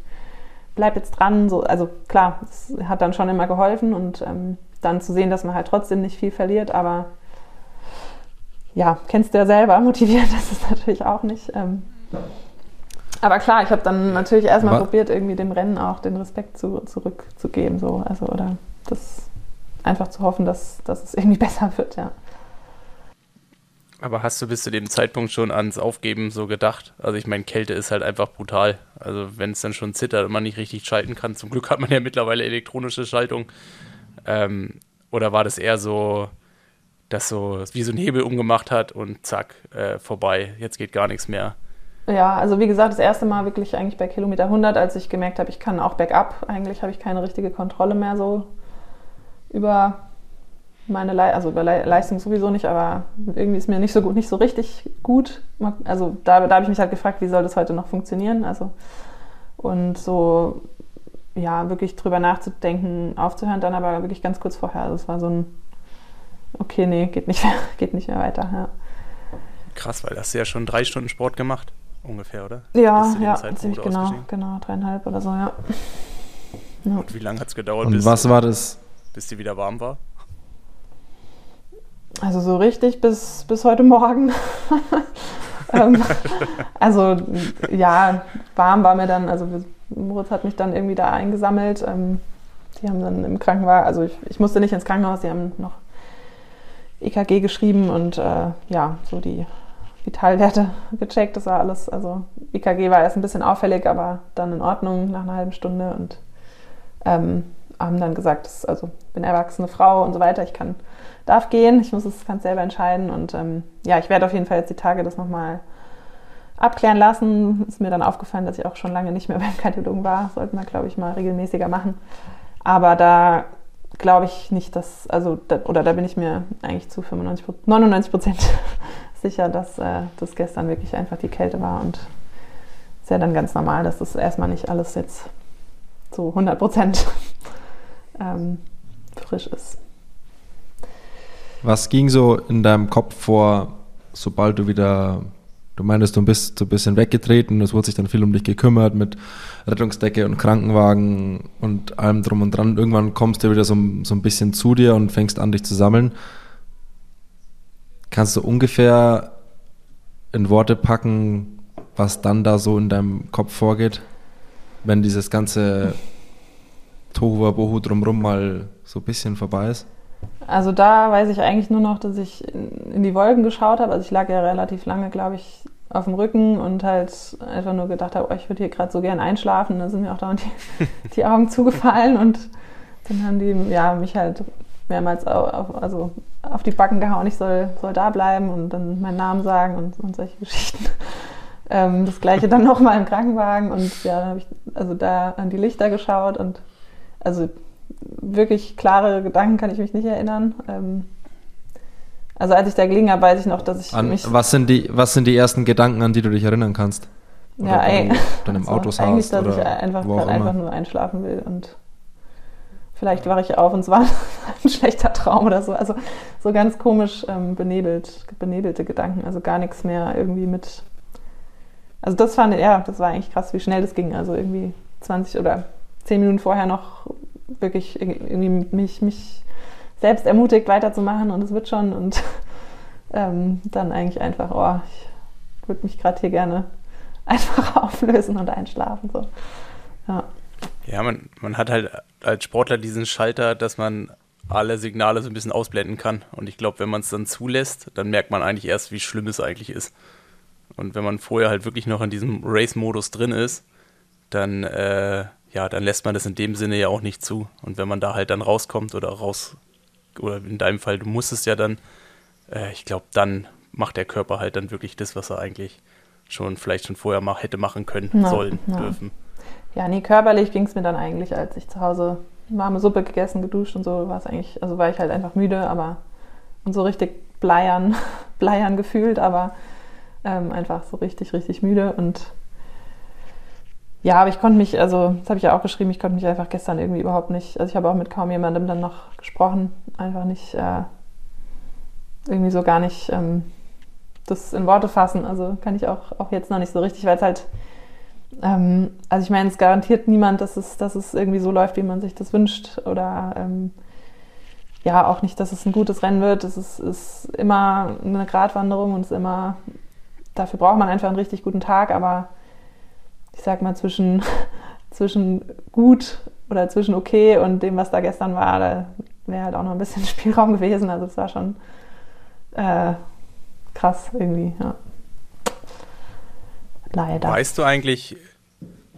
bleib jetzt dran, so, also klar, es hat dann schon immer geholfen und ähm, dann zu sehen, dass man halt trotzdem nicht viel verliert, aber ja, kennst du ja selber, motiviert das ist natürlich auch nicht. Ähm, Aber klar, ich habe dann natürlich erstmal probiert, irgendwie dem Rennen auch den Respekt zu, zurückzugeben. So. Also, oder das einfach zu hoffen, dass, dass es irgendwie besser wird, ja. Aber hast du bis zu dem Zeitpunkt schon ans Aufgeben so gedacht? Also ich meine, Kälte ist halt einfach brutal. Also wenn es dann schon zittert und man nicht richtig schalten kann, zum Glück hat man ja mittlerweile elektronische Schaltung. Ähm, oder war das eher so, dass so wie so ein Hebel umgemacht hat und zack, äh, vorbei, jetzt geht gar nichts mehr? Ja, also wie gesagt, das erste Mal wirklich eigentlich bei Kilometer 100, als ich gemerkt habe, ich kann auch bergab. Eigentlich habe ich keine richtige Kontrolle mehr so über meine Le also über Le Leistung sowieso nicht, aber irgendwie ist mir nicht so gut, nicht so richtig gut. Also da, da habe ich mich halt gefragt, wie soll das heute noch funktionieren? Also und so ja wirklich drüber nachzudenken, aufzuhören, dann aber wirklich ganz kurz vorher. Also es war so ein okay, nee, geht nicht mehr, geht nicht mehr weiter. Ja. Krass, weil hast du ja schon drei Stunden Sport gemacht, ungefähr, oder? Ja, ja, ziemlich genau, genau, dreieinhalb oder so, ja. ja. Und wie lange hat es gedauert, Und bis, was war das? Bis die wieder warm war? Also so richtig bis, bis heute Morgen. ähm, also ja, warm war mir dann, also Moritz hat mich dann irgendwie da eingesammelt. Ähm, die haben dann im Krankenwagen, also ich, ich, musste nicht ins Krankenhaus, die haben noch EKG geschrieben und äh, ja, so die Vitalwerte gecheckt. Das war alles, also EKG war erst ein bisschen auffällig, aber dann in Ordnung nach einer halben Stunde und ähm, haben dann gesagt, dass, also bin erwachsene Frau und so weiter, ich kann darf gehen, ich muss es ganz selber entscheiden und ähm, ja, ich werde auf jeden Fall jetzt die Tage das nochmal abklären lassen. Ist mir dann aufgefallen, dass ich auch schon lange nicht mehr beim Kardiologen war. Sollten wir, glaube ich, mal regelmäßiger machen. Aber da glaube ich nicht, dass, also, da, oder da bin ich mir eigentlich zu 95, 99 Prozent sicher, dass äh, das gestern wirklich einfach die Kälte war und ist ja dann ganz normal, dass das erstmal nicht alles jetzt so 100 Prozent ähm, frisch ist. Was ging so in deinem Kopf vor, sobald du wieder, du meintest, du bist so ein bisschen weggetreten, es wurde sich dann viel um dich gekümmert mit Rettungsdecke und Krankenwagen und allem drum und dran. Irgendwann kommst du wieder so, so ein bisschen zu dir und fängst an, dich zu sammeln. Kannst du ungefähr in Worte packen, was dann da so in deinem Kopf vorgeht, wenn dieses ganze Tohu Bohu drumrum mal so ein bisschen vorbei ist? Also da weiß ich eigentlich nur noch, dass ich in die Wolken geschaut habe. Also ich lag ja relativ lange, glaube ich, auf dem Rücken und halt einfach nur gedacht habe, oh, ich würde hier gerade so gern einschlafen. Da sind mir auch da die, die Augen zugefallen und dann haben die ja, mich halt mehrmals auf, also auf die Backen gehauen, ich soll, soll da bleiben und dann meinen Namen sagen und, und solche Geschichten. Ähm, das gleiche dann nochmal im Krankenwagen und ja, dann habe ich also da an die Lichter geschaut und also wirklich klare Gedanken kann ich mich nicht erinnern. Ähm, also als ich da gelegen habe, weiß ich noch, dass ich an, mich... Was sind, die, was sind die ersten Gedanken, an die du dich erinnern kannst? Oder ja, ey, dann im also Auto saßt Eigentlich, dass ich einfach, einfach nur einschlafen will und vielleicht wache ich auf und es war ein schlechter Traum oder so. Also so ganz komisch ähm, benebelt, benebelte Gedanken, also gar nichts mehr irgendwie mit... Also das fand ich, ja, das war eigentlich krass, wie schnell das ging. Also irgendwie 20 oder 10 Minuten vorher noch wirklich irgendwie mich, mich selbst ermutigt, weiterzumachen und es wird schon und ähm, dann eigentlich einfach, oh, ich würde mich gerade hier gerne einfach auflösen und einschlafen. So. Ja, ja man, man hat halt als Sportler diesen Schalter, dass man alle Signale so ein bisschen ausblenden kann. Und ich glaube, wenn man es dann zulässt, dann merkt man eigentlich erst, wie schlimm es eigentlich ist. Und wenn man vorher halt wirklich noch in diesem Race-Modus drin ist, dann äh, ja, dann lässt man das in dem Sinne ja auch nicht zu. Und wenn man da halt dann rauskommt oder raus, oder in deinem Fall, du musstest ja dann, äh, ich glaube, dann macht der Körper halt dann wirklich das, was er eigentlich schon vielleicht schon vorher mal hätte machen können, na, sollen, na. dürfen. Ja, nee, körperlich ging es mir dann eigentlich, als ich zu Hause warme Suppe gegessen, geduscht und so, war es eigentlich, also war ich halt einfach müde, aber und so richtig bleiern, bleiern gefühlt, aber ähm, einfach so richtig, richtig müde und ja, aber ich konnte mich, also das habe ich ja auch geschrieben, ich konnte mich einfach gestern irgendwie überhaupt nicht, also ich habe auch mit kaum jemandem dann noch gesprochen, einfach nicht, äh, irgendwie so gar nicht ähm, das in Worte fassen. Also kann ich auch, auch jetzt noch nicht so richtig, weil es halt, ähm, also ich meine, es garantiert niemand, dass es, dass es irgendwie so läuft, wie man sich das wünscht oder ähm, ja, auch nicht, dass es ein gutes Rennen wird. Es ist, ist immer eine Gratwanderung und es ist immer, dafür braucht man einfach einen richtig guten Tag, aber ich sag mal, zwischen, zwischen gut oder zwischen okay und dem, was da gestern war, da wäre halt auch noch ein bisschen Spielraum gewesen. Also es war schon äh, krass irgendwie, ja. Leider. Weißt du eigentlich,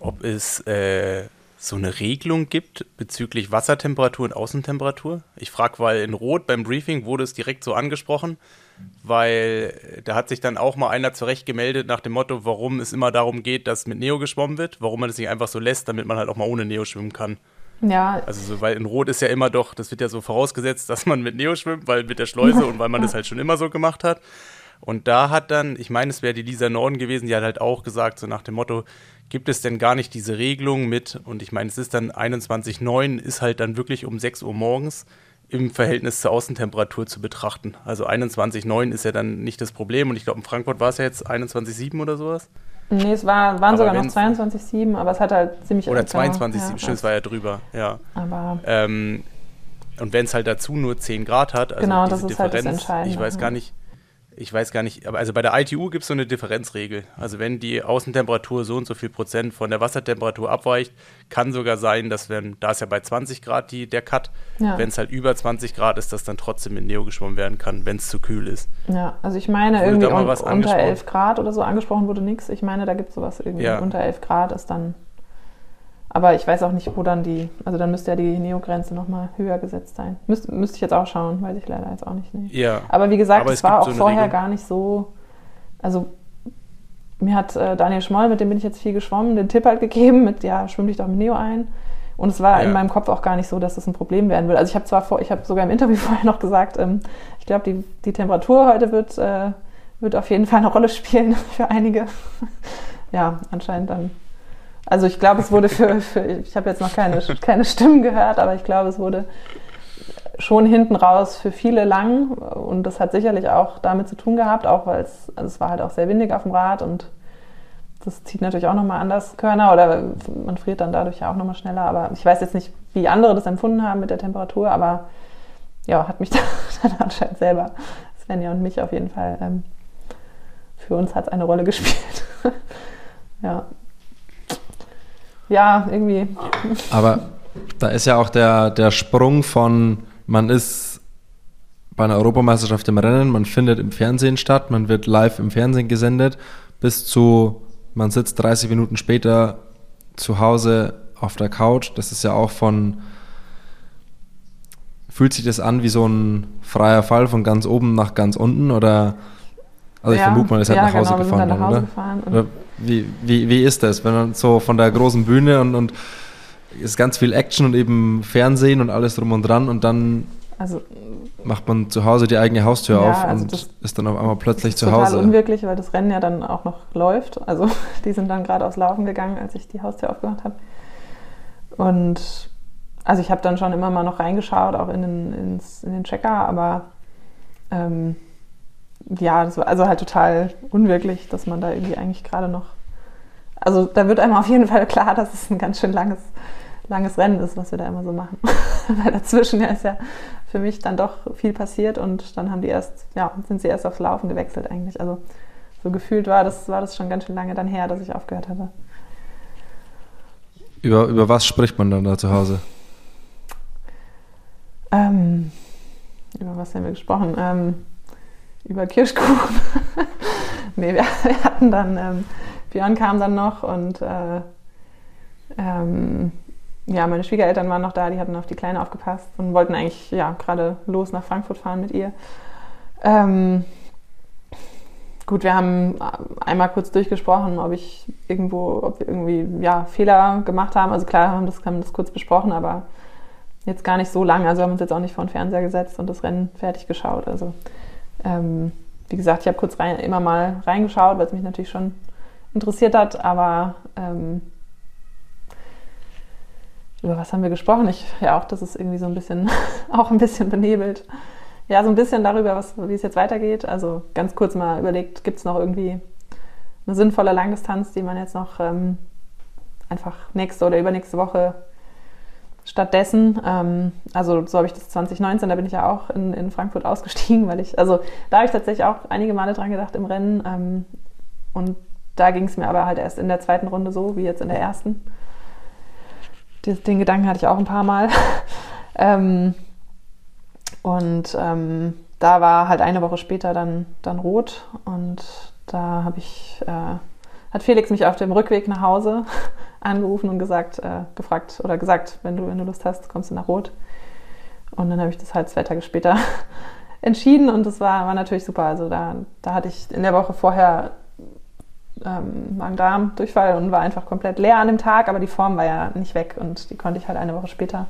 ob es äh, so eine Regelung gibt bezüglich Wassertemperatur und Außentemperatur? Ich frage, weil in Rot beim Briefing wurde es direkt so angesprochen, weil da hat sich dann auch mal einer zurecht gemeldet nach dem Motto, warum es immer darum geht, dass mit Neo geschwommen wird, warum man es nicht einfach so lässt, damit man halt auch mal ohne Neo schwimmen kann. Ja. Also so, weil in Rot ist ja immer doch, das wird ja so vorausgesetzt, dass man mit Neo schwimmt, weil mit der Schleuse und weil man das halt schon immer so gemacht hat. Und da hat dann, ich meine, es wäre die Lisa Norden gewesen, die hat halt auch gesagt, so nach dem Motto, gibt es denn gar nicht diese Regelung mit, und ich meine, es ist dann 21,9, ist halt dann wirklich um 6 Uhr morgens im Verhältnis zur Außentemperatur zu betrachten. Also 21,9 ist ja dann nicht das Problem. Und ich glaube, in Frankfurt war es ja jetzt 21,7 oder sowas. Nee, es war, waren aber sogar noch 22,7, aber es hat halt ziemlich... Oder 22,7, ja, stimmt, es war ja drüber, ja. Aber... Ähm, und wenn es halt dazu nur 10 Grad hat, also genau, diese das ist halt Differenz, halt ich weiß gar nicht, ich weiß gar nicht, aber also bei der ITU gibt es so eine Differenzregel. Also wenn die Außentemperatur so und so viel Prozent von der Wassertemperatur abweicht, kann sogar sein, dass wenn, da ist ja bei 20 Grad die, der Cut, Ja. wenn es halt über 20 Grad ist, dass dann trotzdem mit Neo geschwommen werden kann, wenn es zu kühl ist. Ja, also ich meine Wurde irgendwie un unter angesprochen? 11 Grad oder so angesprochen wurde nichts. Ich meine, da gibt es sowas irgendwie. Ja. Unter 11 Grad ist dann. Aber ich weiß auch nicht, wo dann die. Also dann müsste ja die Neogrenze nochmal höher gesetzt sein. Müsste, müsste ich jetzt auch schauen, weiß ich leider jetzt auch nicht. Nee. Ja. Aber wie gesagt, Aber es es war auch so vorher Regelung. gar nicht so. Also mir hat äh, Daniel Schmoll, mit dem bin ich jetzt viel geschwommen, den Tipp halt gegeben mit, ja, schwimm dich doch mit Neo ein. Und es war Ja. in meinem Kopf auch gar nicht so, dass das ein Problem werden würde. Also ich habe zwar vor, ich habe sogar im Interview vorher noch gesagt, ähm, ich glaube, die, die Temperatur heute wird, äh, wird auf jeden Fall eine Rolle spielen für einige. ja, anscheinend dann. Also ich glaube, es wurde für, für ich habe jetzt noch keine, keine Stimmen gehört, aber ich glaube, es wurde schon hinten raus für viele lang und das hat sicherlich auch damit zu tun gehabt, auch weil es, also es war halt auch sehr windig auf dem Rad und das zieht natürlich auch nochmal anders Körner oder man friert dann dadurch ja auch nochmal schneller, aber ich weiß jetzt nicht, wie andere das empfunden haben mit der Temperatur, aber ja, hat mich dann anscheinend selber, Svenja und mich auf jeden Fall, ähm, für uns hat es eine Rolle gespielt. ja. Ja, irgendwie. Aber da ist ja auch der, der Sprung von, man ist bei einer Europameisterschaft im Rennen, man findet im Fernsehen statt, man wird live im Fernsehen gesendet, bis zu, man sitzt 30 Minuten später zu Hause auf der Couch. Das ist ja auch von, fühlt sich das an wie so ein freier Fall von ganz oben nach ganz unten oder, also ich Ja, vermute mal, ihr seid ja, nach Hause genau, wir sind gefahren, dann nach dann, Hause oder? gefahren wie, wie, wie ist das, wenn man so von der großen Bühne und, und ist ganz viel Action und eben Fernsehen und alles drum und dran und dann also macht man zu Hause die eigene Haustür Ja, auf also und das ist dann auf einmal plötzlich zu total Hause. unwirklich, weil das Rennen ja dann auch noch läuft. Also die sind dann gerade aufs Laufen gegangen, als ich die Haustür aufgemacht habe. Und also ich habe dann schon immer mal noch reingeschaut, auch in den, ins, in den Checker, aber ähm, ja, das war also halt total unwirklich, dass man da irgendwie eigentlich gerade noch. Also da wird einem auf jeden Fall klar, dass es ein ganz schön langes, langes Rennen ist, was wir da immer so machen. Weil dazwischen ja ist ja für mich dann doch viel passiert und dann haben die erst, ja, sind sie erst aufs Laufen gewechselt eigentlich. Also so gefühlt war das, war das schon ganz schön lange dann her, dass ich aufgehört hatte. Über, über was spricht man dann da zu Hause? Ähm, über was haben wir gesprochen? Ähm, über Kirschkuchen. nee, wir, wir hatten dann, ähm, Björn kam dann noch und äh, ähm, ja, meine Schwiegereltern waren noch da, die hatten auf die Kleine aufgepasst und wollten eigentlich ja gerade los nach Frankfurt fahren mit ihr. Ähm, gut, wir haben einmal kurz durchgesprochen, ob ich irgendwo, ob wir irgendwie ja, Fehler gemacht haben. Also klar, haben das, haben das kurz besprochen, aber jetzt gar nicht so lange. Also wir haben uns jetzt auch nicht vor den Fernseher gesetzt und das Rennen fertig geschaut. Also ähm, wie gesagt, ich habe kurz rein, immer mal reingeschaut, weil es mich natürlich schon interessiert hat, aber ähm, über was haben wir gesprochen? Ich, ja, auch das ist irgendwie so ein bisschen, auch ein bisschen benebelt. Ja, so ein bisschen darüber, was, wie es jetzt weitergeht. Also ganz kurz mal überlegt, gibt es noch irgendwie eine sinnvolle Langdistanz, die man jetzt noch ähm, einfach nächste oder übernächste Woche stattdessen, ähm, also so habe ich das 2019, da bin ich ja auch in, in Frankfurt ausgestiegen, weil ich, also da habe ich tatsächlich auch einige Male dran gedacht im Rennen ähm, und da ging es mir aber halt erst in der zweiten Runde so, wie jetzt in der ersten. Den Gedanken hatte ich auch ein paar Mal. ähm, und ähm, da war halt eine Woche später dann, dann rot und da habe ich, äh, hat Felix mich auf dem Rückweg nach Hause angerufen und gesagt, äh, gefragt oder gesagt, wenn du, wenn du Lust hast, kommst du nach Rot. Und dann habe ich das halt zwei Tage später entschieden und das war, war natürlich super. Also da, da hatte ich in der Woche vorher ähm, Magen-Darm-Durchfall und war einfach komplett leer an dem Tag, aber die Form war ja nicht weg und die konnte ich halt eine Woche später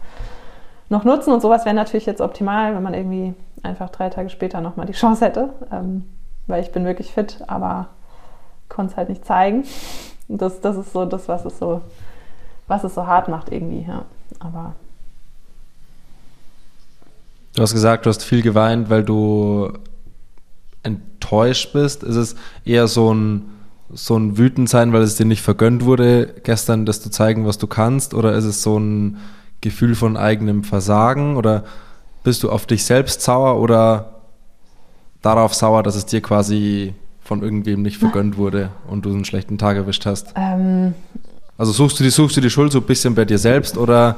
noch nutzen. Und sowas wäre natürlich jetzt optimal, wenn man irgendwie einfach drei Tage später nochmal die Chance hätte, ähm, weil ich bin wirklich fit, aber konnte es halt nicht zeigen. Das, das ist so das, was es so, was es so hart macht irgendwie, ja. Aber Du hast gesagt, du hast viel geweint, weil du enttäuscht bist. Ist es eher so ein, so ein Wütendsein, weil es dir nicht vergönnt wurde, gestern das zu zeigen, was du kannst? Oder ist es so ein Gefühl von eigenem Versagen? Oder bist du auf dich selbst sauer oder darauf sauer, dass es dir quasi von irgendwem nicht vergönnt wurde und du einen schlechten Tag erwischt hast? Ähm also suchst du, die, suchst du die Schuld so ein bisschen bei dir selbst oder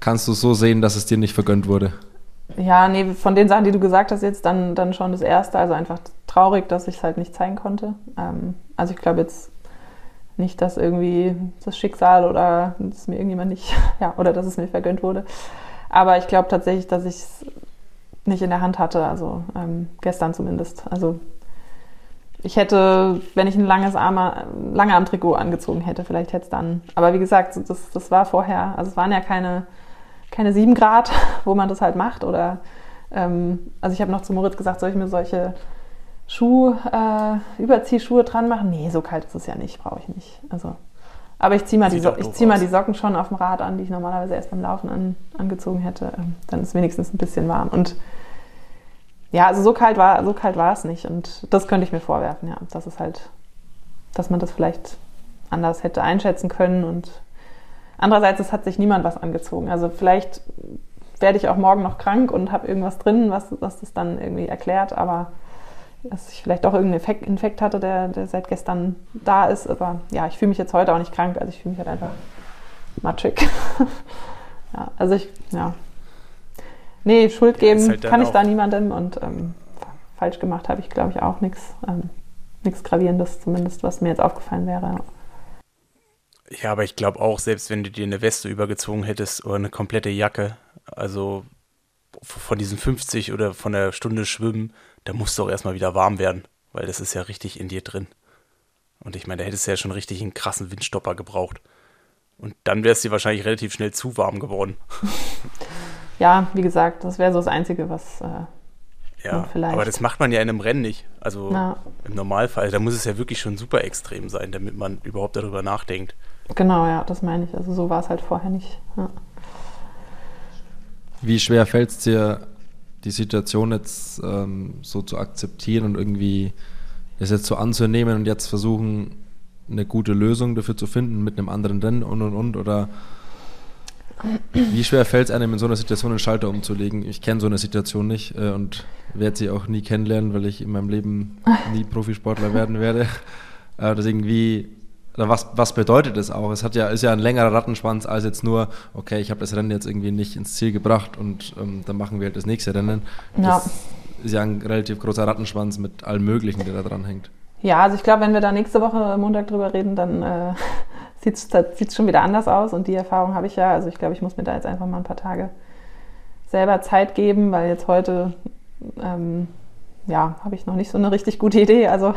kannst du so sehen, dass es dir nicht vergönnt wurde? Ja, nee, von den Sachen, die du gesagt hast, jetzt dann, dann schon das erste. Also einfach traurig, dass ich es halt nicht zeigen konnte. Ähm, also ich glaube jetzt nicht, dass irgendwie das Schicksal oder dass mir irgendjemand nicht, ja, oder dass es mir vergönnt wurde. Aber ich glaube tatsächlich, dass ich es nicht in der Hand hatte, also ähm, gestern zumindest. Also ich hätte, wenn ich ein langes Arme, lange Armtrikot angezogen hätte, vielleicht hätte es dann. Aber wie gesagt, das, das war vorher, also es waren ja keine keine 7 Grad, wo man das halt macht. Oder ähm, also ich habe noch zu Moritz gesagt, soll ich mir solche Schuh, äh, Überziehschuhe dran machen? Nee, so kalt ist es ja nicht, brauche ich nicht. Also, aber ich ziehe mal, die, so zieh mal die Socken schon auf dem Rad an, die ich normalerweise erst beim Laufen an, angezogen hätte. Ähm, dann ist wenigstens ein bisschen warm. Und ja, also so kalt war, so kalt war es nicht. Und das könnte ich mir vorwerfen, ja. Das ist halt, dass man das vielleicht anders hätte einschätzen können und Andererseits, es hat sich niemand was angezogen. Also vielleicht werde ich auch morgen noch krank und habe irgendwas drin, was, was das dann irgendwie erklärt, aber dass ich vielleicht auch irgendeinen Infekt, Infekt hatte, der, der seit gestern da ist. Aber ja, ich fühle mich jetzt heute auch nicht krank, also ich fühle mich halt einfach matschig. ja, also ich, ja. Nee, Schuld geben halt kann ich da niemandem und ähm, falsch gemacht habe ich, glaube ich, auch nichts. Ähm, nichts Gravierendes zumindest, was mir jetzt aufgefallen wäre. Ja, aber ich glaube auch, selbst wenn du dir eine Weste übergezogen hättest oder eine komplette Jacke, also von diesen 50 oder von der Stunde Schwimmen, da musst du auch erstmal wieder warm werden, weil das ist ja richtig in dir drin. Und ich meine, da hättest du ja schon richtig einen krassen Windstopper gebraucht. Und dann wärst du wahrscheinlich relativ schnell zu warm geworden. ja, wie gesagt, das wäre so das Einzige, was. Äh, ja, aber das macht man ja in einem Rennen nicht. Also ja. im Normalfall, da muss es ja wirklich schon super extrem sein, damit man überhaupt darüber nachdenkt. Genau, ja, das meine ich. Also so war es halt vorher nicht. Ja. Wie schwer fällt es dir, die Situation jetzt ähm, so zu akzeptieren und irgendwie es jetzt so anzunehmen und jetzt versuchen, eine gute Lösung dafür zu finden mit einem anderen Rennen und und und? Oder wie schwer fällt es einem in so einer Situation einen Schalter umzulegen? Ich kenne so eine Situation nicht äh, und werde sie auch nie kennenlernen, weil ich in meinem Leben nie Profisportler werden werde. Äh, deswegen, wie, was, was bedeutet das auch? Es hat ja, ist ja ein längerer Rattenschwanz als jetzt nur, okay, ich habe das Rennen jetzt irgendwie nicht ins Ziel gebracht und ähm, dann machen wir halt das nächste Rennen. Ja. Das ist ja ein relativ großer Rattenschwanz mit allem Möglichen, der da dran hängt. Ja, also ich glaube, wenn wir da nächste Woche Montag drüber reden, dann äh, sieht es schon wieder anders aus und die Erfahrung habe ich ja. Also ich glaube, ich muss mir da jetzt einfach mal ein paar Tage selber Zeit geben, weil jetzt heute ähm, ja, habe ich noch nicht so eine richtig gute Idee. Also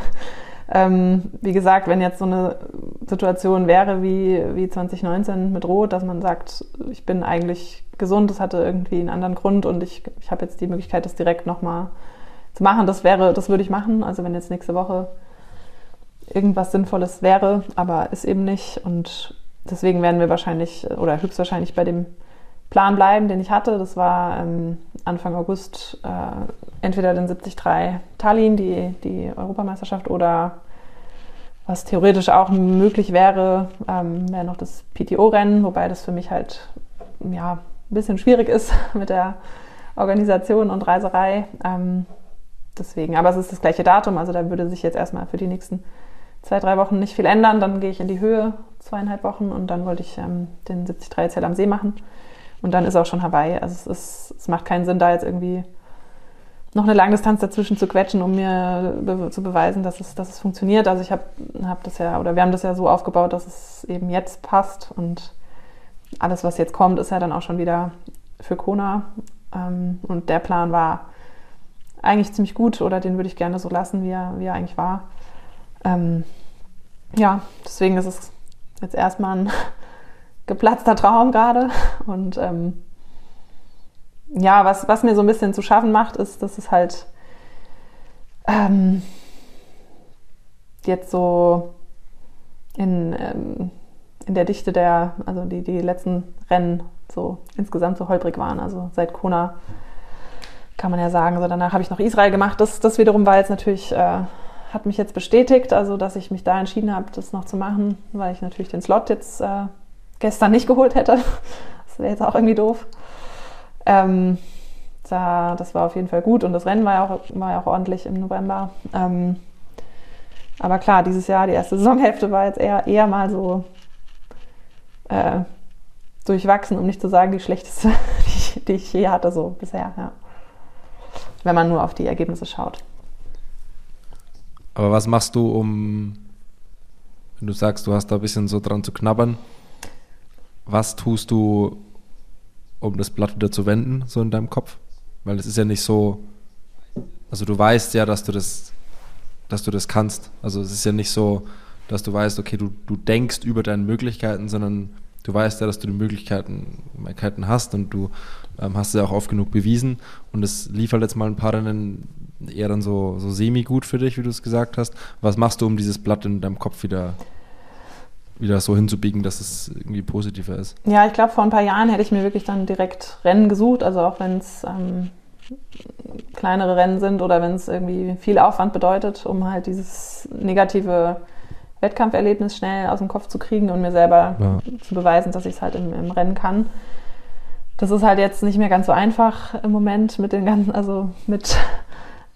ähm, wie gesagt, wenn jetzt so eine Situation wäre wie, wie 2019 mit Rot, dass man sagt, ich bin eigentlich gesund, das hatte irgendwie einen anderen Grund und ich, ich habe jetzt die Möglichkeit, das direkt nochmal zu machen, das wäre, das würde ich machen. Also wenn jetzt nächste Woche irgendwas Sinnvolles wäre, aber ist eben nicht. Und deswegen werden wir wahrscheinlich oder höchstwahrscheinlich bei dem Plan bleiben, den ich hatte. Das war ähm, Anfang August äh, entweder den 73 Tallinn, die, die Europameisterschaft, oder was theoretisch auch möglich wäre, ähm, wäre noch das PTO-Rennen, wobei das für mich halt ja, ein bisschen schwierig ist mit der Organisation und Reiserei. Ähm, deswegen, aber es ist das gleiche Datum, also da würde sich jetzt erstmal für die nächsten zwei, drei Wochen nicht viel ändern. Dann gehe ich in die Höhe, zweieinhalb Wochen, und dann wollte ich ähm, den 73 Zell am See machen. Und dann ist auch schon Hawaii. Also es, ist, es macht keinen Sinn, da jetzt irgendwie noch eine Langdistanz dazwischen zu quetschen, um mir be zu beweisen, dass es, dass es funktioniert. Also ich habe hab das ja, oder wir haben das ja so aufgebaut, dass es eben jetzt passt und alles, was jetzt kommt, ist ja dann auch schon wieder für Kona. Ähm, und der Plan war eigentlich ziemlich gut oder den würde ich gerne so lassen, wie er, wie er eigentlich war. Ähm, ja, deswegen ist es jetzt erstmal ein geplatzter Traum gerade. Und ähm, ja, was, was mir so ein bisschen zu schaffen macht, ist, dass es halt ähm, jetzt so in, ähm, in der Dichte der, also die, die letzten Rennen so insgesamt so holprig waren. Also seit Kona kann man ja sagen. So danach habe ich noch Israel gemacht. Das, das wiederum war jetzt natürlich, äh, hat mich jetzt bestätigt, also dass ich mich da entschieden habe, das noch zu machen, weil ich natürlich den Slot jetzt äh, gestern nicht geholt hätte. Das wäre jetzt auch irgendwie doof. Ähm, da, das war auf jeden Fall gut und das Rennen war ja auch, war ja auch ordentlich im November. Ähm, aber klar, dieses Jahr, die erste Saisonhälfte war jetzt eher, eher mal so äh, durchwachsen, um nicht zu sagen, die schlechteste, die ich, die ich je hatte, so bisher, ja. Wenn man nur auf die Ergebnisse schaut. Aber was machst du, um, wenn du sagst, du hast da ein bisschen so dran zu knabbern, was tust du, um das Blatt wieder zu wenden, so in deinem Kopf? Weil es ist ja nicht so, also du weißt ja, dass du das, dass du das kannst. Also es ist ja nicht so, dass du weißt, okay, du, du denkst über deine Möglichkeiten, sondern du weißt ja, dass du die Möglichkeiten, Möglichkeiten hast und du ähm, hast es ja auch oft genug bewiesen. Und es lief halt jetzt mal ein paar Rennen eher dann so, so semi-gut für dich, wie du es gesagt hast. Was machst du, um dieses Blatt in deinem Kopf wieder wieder so hinzubiegen, dass es irgendwie positiver ist. Ja, ich glaube, vor ein paar Jahren hätte ich mir wirklich dann direkt Rennen gesucht, also auch wenn es ähm, kleinere Rennen sind oder wenn es irgendwie viel Aufwand bedeutet, um halt dieses negative Wettkampferlebnis schnell aus dem Kopf zu kriegen und mir selber ja. zu beweisen, dass ich es halt im, im, Rennen kann. Das ist halt jetzt nicht mehr ganz so einfach im Moment mit den ganzen, also mit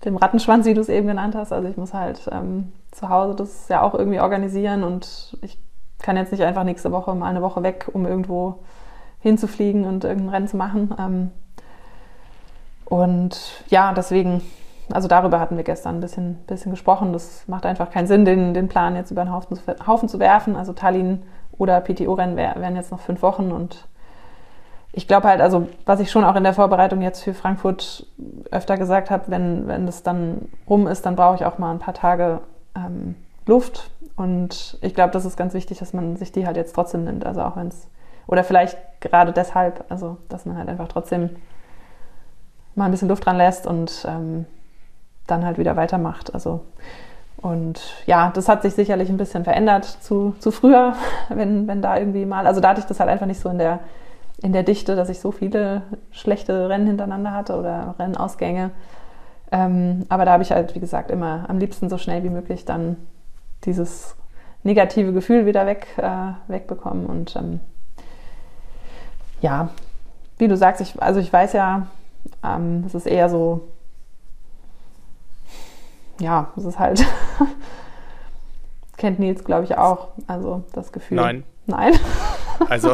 dem Rattenschwanz, wie du es eben genannt hast. Also ich muss halt ähm, zu Hause das ja auch irgendwie organisieren und ich kann jetzt nicht einfach nächste Woche mal eine Woche weg, um irgendwo hinzufliegen und irgendein Rennen zu machen. Ähm, und ja, deswegen also darüber hatten wir gestern ein bisschen, bisschen gesprochen. Das macht einfach keinen Sinn, den, den Plan jetzt über den Haufen zu, Haufen zu werfen. Also Tallinn oder PTO-Rennen wären jetzt noch fünf Wochen und ich glaube halt, also was ich schon auch in der Vorbereitung jetzt für Frankfurt öfter gesagt habe, wenn, wenn das dann rum ist, dann brauche ich auch mal ein paar Tage ähm, Luft. Und ich glaube, das ist ganz wichtig, dass man sich die halt jetzt trotzdem nimmt. Also auch wenn oder vielleicht gerade deshalb, also dass man halt einfach trotzdem mal ein bisschen Luft dran lässt und ähm, dann halt wieder weitermacht. Also und ja, das hat sich sicherlich ein bisschen verändert zu, zu früher, wenn, wenn da irgendwie mal, also da hatte ich das halt einfach nicht so in der, in der Dichte, dass ich so viele schlechte Rennen hintereinander hatte oder Rennausgänge. Ähm, aber da habe ich halt, wie gesagt, immer am liebsten so schnell wie möglich dann dieses negative Gefühl wieder weg, äh, wegbekommen. Und ähm, ja, wie du sagst, ich, also ich weiß ja, ähm, es ist eher so ja, es ist halt, kennt Nils, glaube ich, auch. Also das Gefühl. Nein. Nein. Also,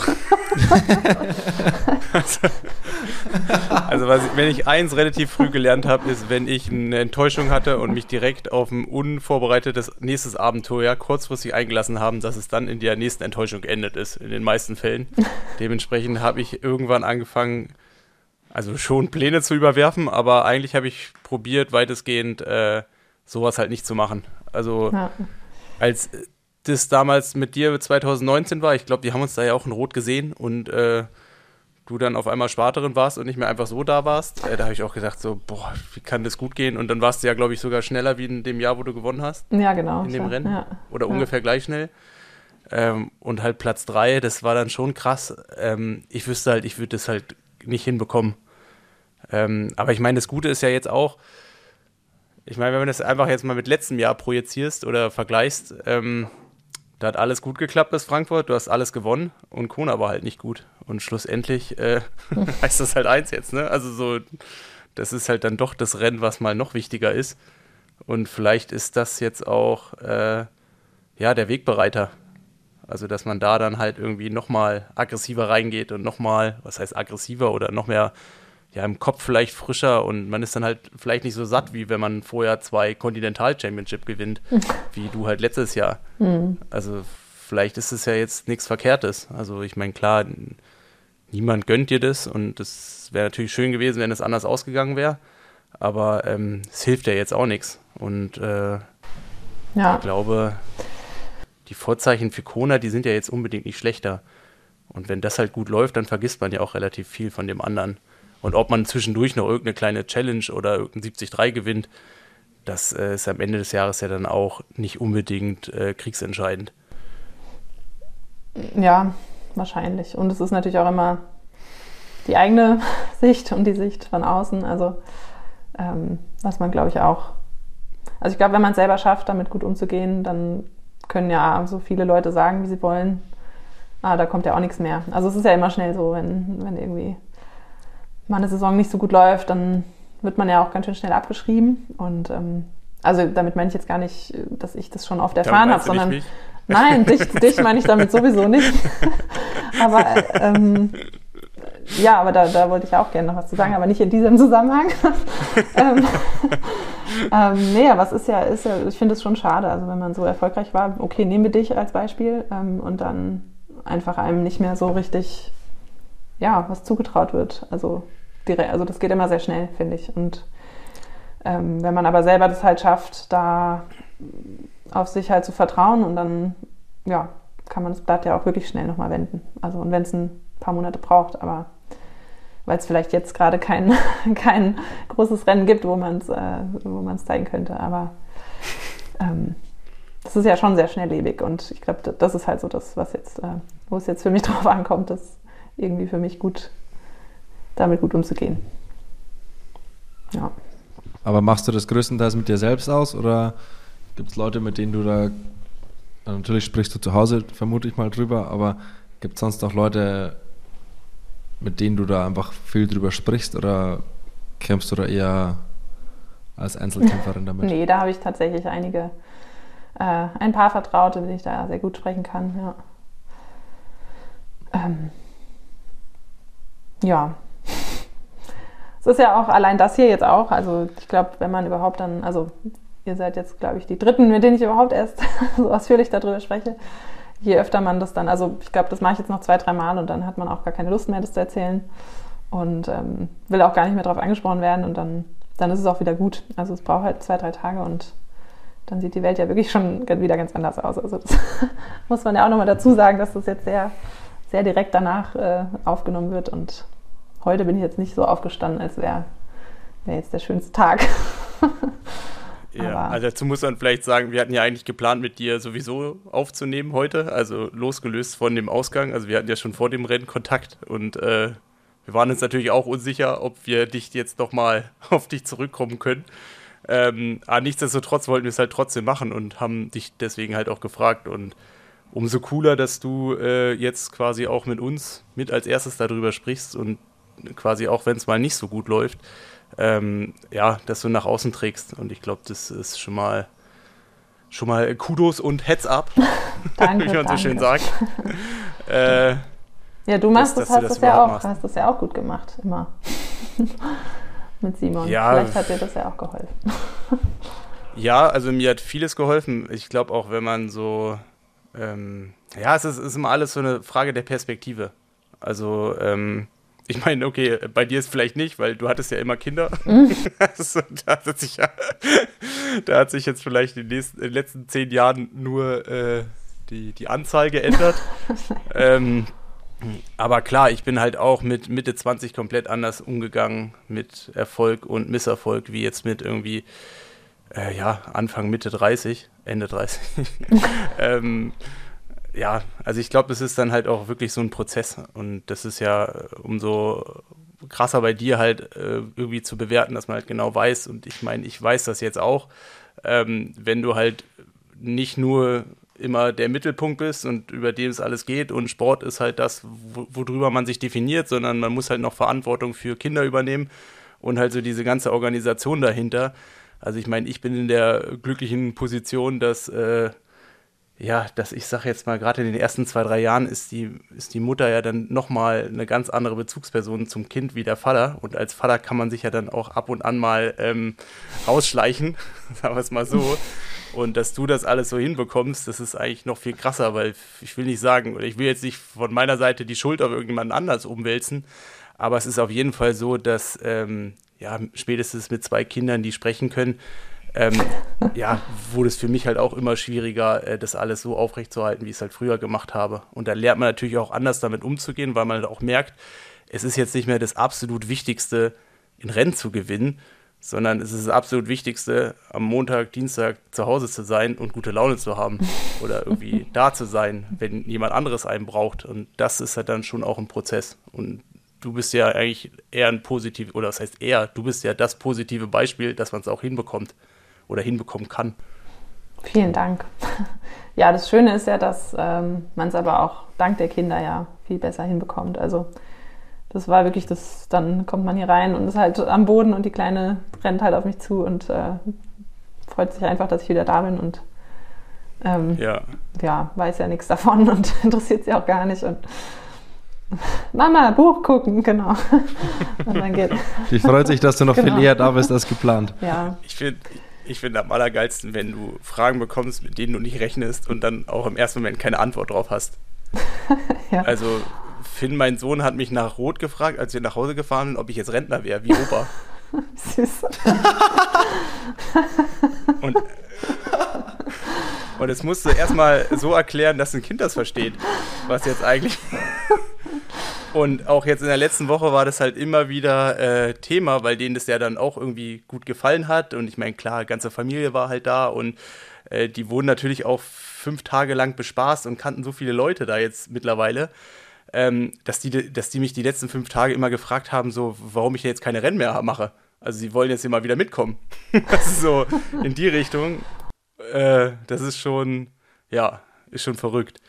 also, also was, wenn ich eins relativ früh gelernt habe, ist, wenn ich eine Enttäuschung hatte und mich direkt auf ein unvorbereitetes nächstes Abenteuer kurzfristig eingelassen haben, dass es dann in der nächsten Enttäuschung endet ist, in den meisten Fällen. Dementsprechend habe ich irgendwann angefangen, also schon Pläne zu überwerfen, aber eigentlich habe ich probiert, weitestgehend äh, sowas halt nicht zu machen. Also ja. als das damals mit dir 2019 war, ich glaube, die haben uns da ja auch in Rot gesehen und äh, du dann auf einmal Sparterin warst und nicht mehr einfach so da warst, äh, da habe ich auch gedacht, so, boah, wie kann das gut gehen? Und dann warst du ja, glaube ich, sogar schneller wie in dem Jahr, wo du gewonnen hast. Ja, genau. In dem ja, Rennen. Ja, Oder ja. ungefähr gleich schnell. Ähm, und halt Platz 3, das war dann schon krass. Ähm, ich wüsste halt, ich würde das halt nicht hinbekommen. Ähm, aber ich meine, das Gute ist ja jetzt auch, ich meine, wenn du das einfach jetzt mal mit letztem Jahr projizierst oder vergleichst, ähm, da hat alles gut geklappt bis Frankfurt, du hast alles gewonnen und Kona war halt nicht gut. Und schlussendlich äh, heißt das halt eins jetzt, ne? Also so, das ist halt dann doch das Rennen, was mal noch wichtiger ist. Und vielleicht ist das jetzt auch äh, ja, der Wegbereiter. Also, dass man da dann halt irgendwie nochmal aggressiver reingeht und nochmal, was heißt aggressiver oder noch mehr, ja, im Kopf vielleicht frischer und man ist dann halt vielleicht nicht so satt, wie wenn man vorher zwei Continental Championship gewinnt, wie du halt letztes Jahr. Mhm. Also, vielleicht ist es ja jetzt nichts Verkehrtes. Also, ich meine, klar, niemand gönnt dir das und es wäre natürlich schön gewesen, wenn es anders ausgegangen wäre. Aber ähm, es hilft ja jetzt auch nichts. Und äh, ja. ich glaube, die Vorzeichen für Kona, die sind ja jetzt unbedingt nicht schlechter. Und wenn das halt gut läuft, dann vergisst man ja auch relativ viel von dem anderen. Und ob man zwischendurch noch irgendeine kleine Challenge oder irgendein 70-3 gewinnt, das äh, ist am Ende des Jahres ja dann auch nicht unbedingt äh, kriegsentscheidend. Ja, wahrscheinlich. Und es ist natürlich auch immer die eigene Sicht und die Sicht von außen. Also, ähm, was man, glaube ich, auch. Also, ich glaube, wenn man es selber schafft, damit gut umzugehen, dann können ja so viele Leute sagen, wie sie wollen. Ah, da kommt ja auch nichts mehr. Also, es ist ja immer schnell so, wenn, wenn irgendwie mal eine Saison nicht so gut läuft, dann wird man ja auch ganz schön schnell abgeschrieben. Und ähm, also damit meine ich jetzt gar nicht, dass ich das schon oft erfahren habe, sondern nein, dich, dich meine ich damit sowieso nicht. aber ähm, ja, aber da, da wollte ich auch gerne noch was zu sagen, aber nicht in diesem Zusammenhang. ähm, ähm, nee, aber es ist ja, ist ja ich finde es schon schade, also wenn man so erfolgreich war, okay, nehmen wir dich als Beispiel ähm, und dann einfach einem nicht mehr so richtig, ja, was zugetraut wird. Also, direkt, also das geht immer sehr schnell, finde ich. Und ähm, wenn man aber selber das halt schafft, da auf sich halt zu vertrauen und dann, ja, kann man das Blatt ja auch wirklich schnell nochmal wenden. Also, und wenn es ein paar Monate braucht, aber weil es vielleicht jetzt gerade kein, kein großes Rennen gibt, wo man es äh, zeigen könnte. Aber ähm, das ist ja schon sehr schnelllebig und ich glaube, das ist halt so das, was jetzt, äh, wo es jetzt für mich drauf ankommt, das irgendwie für mich gut, damit gut umzugehen. Ja. Aber machst du das größtenteils mit dir selbst aus oder gibt es Leute, mit denen du da, natürlich sprichst du zu Hause, vermute ich mal drüber, aber gibt es sonst auch Leute, mit denen du da einfach viel drüber sprichst oder kämpfst du da eher als Einzelkämpferin damit? nee, da habe ich tatsächlich einige, äh, ein paar Vertraute, mit denen ich da sehr gut sprechen kann, ja. Ähm, ja. Es ist ja auch allein das hier jetzt auch, also ich glaube, wenn man überhaupt dann, also ihr seid jetzt, glaube ich, die Dritten, mit denen ich überhaupt erst so ausführlich darüber spreche je öfter man das dann, also ich glaube, das mache ich jetzt noch zwei, drei Mal und dann hat man auch gar keine Lust mehr, das zu erzählen und ähm, will auch gar nicht mehr darauf angesprochen werden und dann, dann ist es auch wieder gut. Also es braucht halt zwei, drei Tage und dann sieht die Welt ja wirklich schon wieder ganz anders aus. Also das muss man ja auch nochmal dazu sagen, dass das jetzt sehr, sehr direkt danach äh, aufgenommen wird und heute bin ich jetzt nicht so aufgestanden, als wäre wär jetzt der schönste Tag. Ja, also dazu muss man vielleicht sagen, wir hatten ja eigentlich geplant, mit dir sowieso aufzunehmen heute, also losgelöst von dem Ausgang. Also wir hatten ja schon vor dem Rennen Kontakt und äh, wir waren uns natürlich auch unsicher, ob wir dich jetzt noch mal auf dich zurückkommen können. Ähm, aber nichtsdestotrotz wollten wir es halt trotzdem machen und haben dich deswegen halt auch gefragt und umso cooler, dass du äh, jetzt quasi auch mit uns mit als erstes darüber sprichst und quasi auch wenn es mal nicht so gut läuft, ähm, ja, dass du nach außen trägst. Und ich glaube, das ist schon mal schon mal Kudos und Heads up, danke, wie man danke. so schön sagt. äh, ja, du machst dass, das, hast das, das ja auch, machst. hast das ja auch gut gemacht, immer. Mit Simon. Ja, Vielleicht hat dir das ja auch geholfen. ja, also mir hat vieles geholfen. Ich glaube auch, wenn man so, ähm, ja, es ist, ist, immer alles so eine Frage der Perspektive. Also, ähm, ich meine, okay, bei dir ist vielleicht nicht, weil du hattest ja immer Kinder. Mhm. also, da, hat sich ja, da hat sich jetzt vielleicht in den, nächsten, in den letzten zehn Jahren nur äh, die, die Anzahl geändert. ähm, aber klar, ich bin halt auch mit Mitte 20 komplett anders umgegangen mit Erfolg und Misserfolg, wie jetzt mit irgendwie, äh, ja, Anfang, Mitte 30, Ende 30. ähm, ja, also ich glaube, es ist dann halt auch wirklich so ein Prozess und das ist ja äh, umso krasser bei dir halt äh, irgendwie zu bewerten, dass man halt genau weiß und ich meine, ich weiß das jetzt auch, ähm, wenn du halt nicht nur immer der Mittelpunkt bist und über den es alles geht und Sport ist halt das, worüber man sich definiert, sondern man muss halt noch Verantwortung für Kinder übernehmen und halt so diese ganze Organisation dahinter. Also ich meine, ich bin in der glücklichen Position, dass äh, ja, dass ich sage jetzt mal, gerade in den ersten zwei, drei Jahren ist die, ist die Mutter ja dann nochmal eine ganz andere Bezugsperson zum Kind wie der Vater. Und als Vater kann man sich ja dann auch ab und an mal ähm, rausschleichen, sagen wir es mal so. Und dass du das alles so hinbekommst, das ist eigentlich noch viel krasser, weil ich will nicht sagen, oder ich will jetzt nicht von meiner Seite die Schuld auf irgendjemanden anders umwälzen, aber es ist auf jeden Fall so, dass ähm, ja, spätestens mit zwei Kindern, die sprechen können, ähm, ja, wurde es für mich halt auch immer schwieriger, äh, das alles so aufrechtzuerhalten, wie ich es halt früher gemacht habe. Und da lernt man natürlich auch anders damit umzugehen, weil man halt auch merkt, es ist jetzt nicht mehr das absolut Wichtigste, in Rennen zu gewinnen, sondern es ist das absolut Wichtigste, am Montag, Dienstag zu Hause zu sein und gute Laune zu haben oder irgendwie da zu sein, wenn jemand anderes einen braucht. Und das ist halt dann schon auch ein Prozess. Und du bist ja eigentlich eher ein positiv, oder das heißt eher, du bist ja das positive Beispiel, dass man es auch hinbekommt oder hinbekommen kann. Vielen Dank. Ja, das Schöne ist ja, dass ähm, man es aber auch dank der Kinder ja viel besser hinbekommt. Also das war wirklich das, dann kommt man hier rein und ist halt am Boden und die Kleine rennt halt auf mich zu und äh, freut sich einfach, dass ich wieder da bin und ähm, ja. ja, weiß ja nichts davon und interessiert sie auch gar nicht und Mama, Buch gucken, genau. Und dann geht. Die freut sich, dass du noch genau. viel eher da bist als geplant. Ja. Ich finde, ich finde am allergeilsten, wenn du Fragen bekommst, mit denen du nicht rechnest und dann auch im ersten Moment keine Antwort drauf hast. ja. Also Finn, mein Sohn, hat mich nach Rot gefragt, als wir nach Hause gefahren sind, ob ich jetzt Rentner wäre, wie Opa. Süß. und, und es musste erstmal so erklären, dass ein Kind das versteht, was jetzt eigentlich und auch jetzt in der letzten Woche war das halt immer wieder äh, Thema, weil denen das ja dann auch irgendwie gut gefallen hat. Und ich meine, klar, ganze Familie war halt da und äh, die wurden natürlich auch fünf Tage lang bespaßt und kannten so viele Leute da jetzt mittlerweile, ähm, dass, die, dass die mich die letzten fünf Tage immer gefragt haben, so, warum ich jetzt keine Rennen mehr mache. Also sie wollen jetzt immer wieder mitkommen. das ist so in die Richtung. Äh, das ist schon, ja, ist schon verrückt.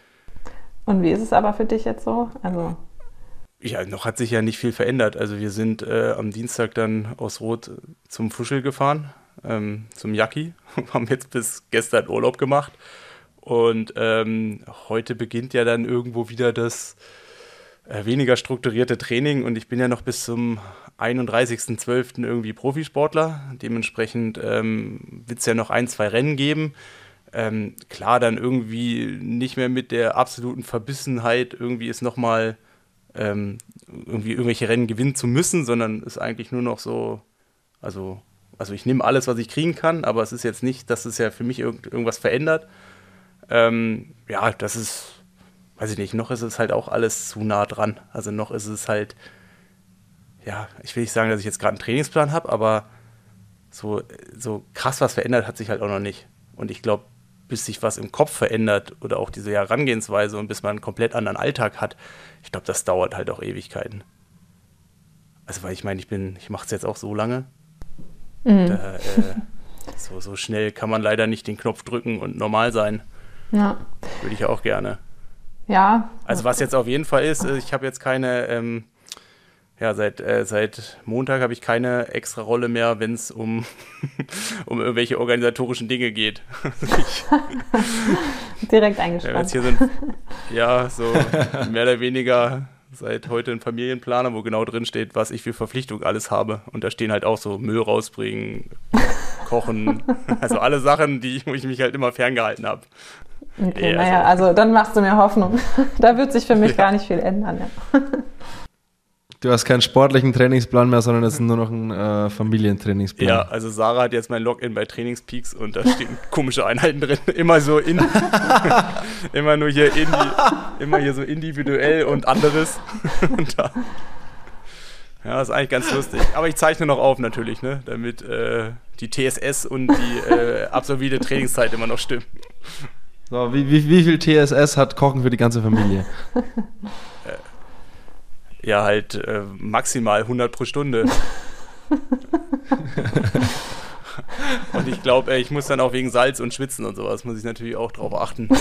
Und wie ist es aber für dich jetzt so? Also ja, noch hat sich ja nicht viel verändert. Also wir sind äh, am Dienstag dann aus Rot zum Fuschel gefahren, ähm, zum Yaki, haben jetzt bis gestern Urlaub gemacht. Und ähm, heute beginnt ja dann irgendwo wieder das äh, weniger strukturierte Training und ich bin ja noch bis zum 31.12. irgendwie Profisportler. Dementsprechend ähm, wird es ja noch ein, zwei Rennen geben. Ähm, klar, dann irgendwie nicht mehr mit der absoluten Verbissenheit irgendwie ist nochmal ähm, irgendwie irgendwelche Rennen gewinnen zu müssen, sondern ist eigentlich nur noch so, also, also ich nehme alles, was ich kriegen kann, aber es ist jetzt nicht, dass es ja für mich irgend, irgendwas verändert. Ähm, ja, das ist, weiß ich nicht, noch ist es halt auch alles zu nah dran. Also noch ist es halt, ja, ich will nicht sagen, dass ich jetzt gerade einen Trainingsplan habe, aber so, so krass was verändert hat sich halt auch noch nicht. Und ich glaube, bis sich was im Kopf verändert oder auch diese Herangehensweise und bis man einen komplett anderen Alltag hat, ich glaube, das dauert halt auch Ewigkeiten. Also, weil ich meine, ich bin, ich mache es jetzt auch so lange. Mhm. Da, äh, so, so schnell kann man leider nicht den Knopf drücken und normal sein. Ja. Würde ich auch gerne. Ja. Also was jetzt auf jeden Fall ist, ich habe jetzt keine ähm, ja, seit, äh, seit Montag habe ich keine extra Rolle mehr, wenn es um, um irgendwelche organisatorischen Dinge geht. Direkt eingespannt. Ja, sind, ja, so mehr oder weniger seit heute ein Familienplaner, wo genau drin steht, was ich für Verpflichtungen alles habe. Und da stehen halt auch so Müll rausbringen, kochen, also alle Sachen, die, wo ich mich halt immer ferngehalten habe. Okay, naja, also, also dann machst du mir Hoffnung. da wird sich für mich ja. gar nicht viel ändern. Ja. Du hast keinen sportlichen Trainingsplan mehr, sondern es ist nur noch ein äh, Familientrainingsplan. Ja, also Sarah hat jetzt mein Login bei Trainingspeaks und da stehen komische Einheiten drin. Immer so in, immer nur hier in immer hier so individuell und anderes. und da, ja, ist eigentlich ganz lustig. Aber ich zeichne noch auf natürlich, ne, damit äh, die TSS und die äh, absolvierte Trainingszeit immer noch stimmen. So, wie, wie, wie viel TSS hat Kochen für die ganze Familie? Ja, halt äh, maximal 100 pro Stunde. und ich glaube, ich muss dann auch wegen Salz und Schwitzen und sowas, muss ich natürlich auch drauf achten.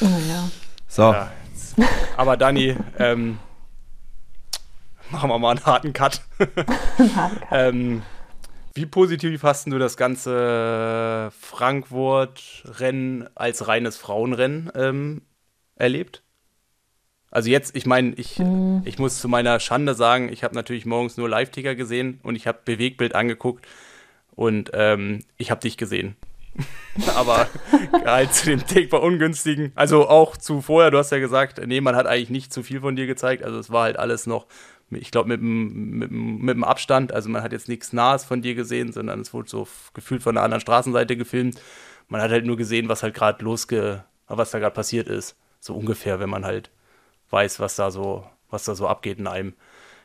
Naja. So. Ja, aber Dani, ähm, machen wir mal einen harten Cut. harten Cut. ähm, Wie positiv hast du das ganze Frankfurt-Rennen als reines Frauenrennen ähm, erlebt? Also jetzt, ich meine, ich, mhm. ich muss zu meiner Schande sagen, ich habe natürlich morgens nur Live-Ticker gesehen und ich habe Bewegbild angeguckt und ähm, ich habe dich gesehen. Aber halt zu dem Take war ungünstigen. Also auch zu vorher, du hast ja gesagt, nee, man hat eigentlich nicht zu viel von dir gezeigt. Also es war halt alles noch, ich glaube, mit, mit, mit dem Abstand. Also man hat jetzt nichts Nahes von dir gesehen, sondern es wurde so gefühlt von der anderen Straßenseite gefilmt. Man hat halt nur gesehen, was halt gerade losge, was da gerade passiert ist. So ungefähr, wenn man halt weiß, was da so, was da so abgeht in einem.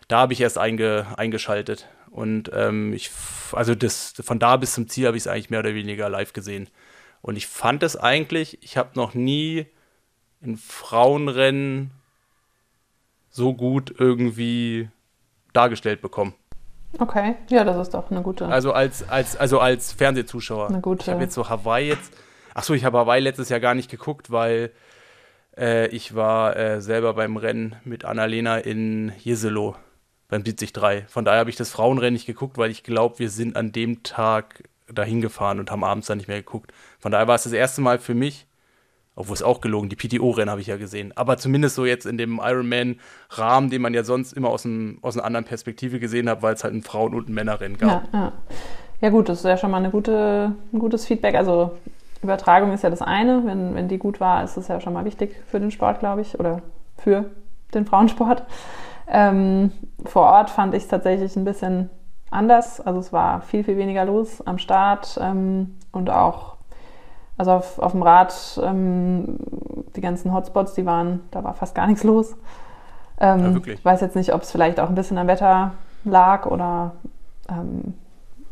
Da habe ich erst einge, eingeschaltet. Und ähm, ich, also das, von da bis zum Ziel habe ich es eigentlich mehr oder weniger live gesehen. Und ich fand es eigentlich, ich habe noch nie in Frauenrennen so gut irgendwie dargestellt bekommen. Okay, ja, das ist doch eine gute. Also als, als, also als Fernsehzuschauer. Eine gute. Ich habe jetzt so Hawaii jetzt. Achso, ich habe Hawaii letztes Jahr gar nicht geguckt, weil äh, ich war äh, selber beim Rennen mit Annalena in Jeselo beim 73. Von daher habe ich das Frauenrennen nicht geguckt, weil ich glaube, wir sind an dem Tag dahin gefahren und haben abends dann nicht mehr geguckt. Von daher war es das erste Mal für mich, obwohl es auch gelogen, die PTO-Rennen habe ich ja gesehen. Aber zumindest so jetzt in dem Ironman-Rahmen, den man ja sonst immer aus, einem, aus einer anderen Perspektive gesehen hat, weil es halt ein Frauen- und ein Männerrennen gab. Ja, ja. ja, gut, das ist ja schon mal eine gute, ein gutes Feedback. Also Übertragung ist ja das eine. Wenn, wenn die gut war, ist das ja schon mal wichtig für den Sport, glaube ich, oder für den Frauensport. Ähm, vor Ort fand ich es tatsächlich ein bisschen anders. Also es war viel, viel weniger los am Start ähm, und auch, also auf, auf dem Rad, ähm, die ganzen Hotspots, die waren, da war fast gar nichts los. Ähm, ja, ich weiß jetzt nicht, ob es vielleicht auch ein bisschen am Wetter lag oder ähm,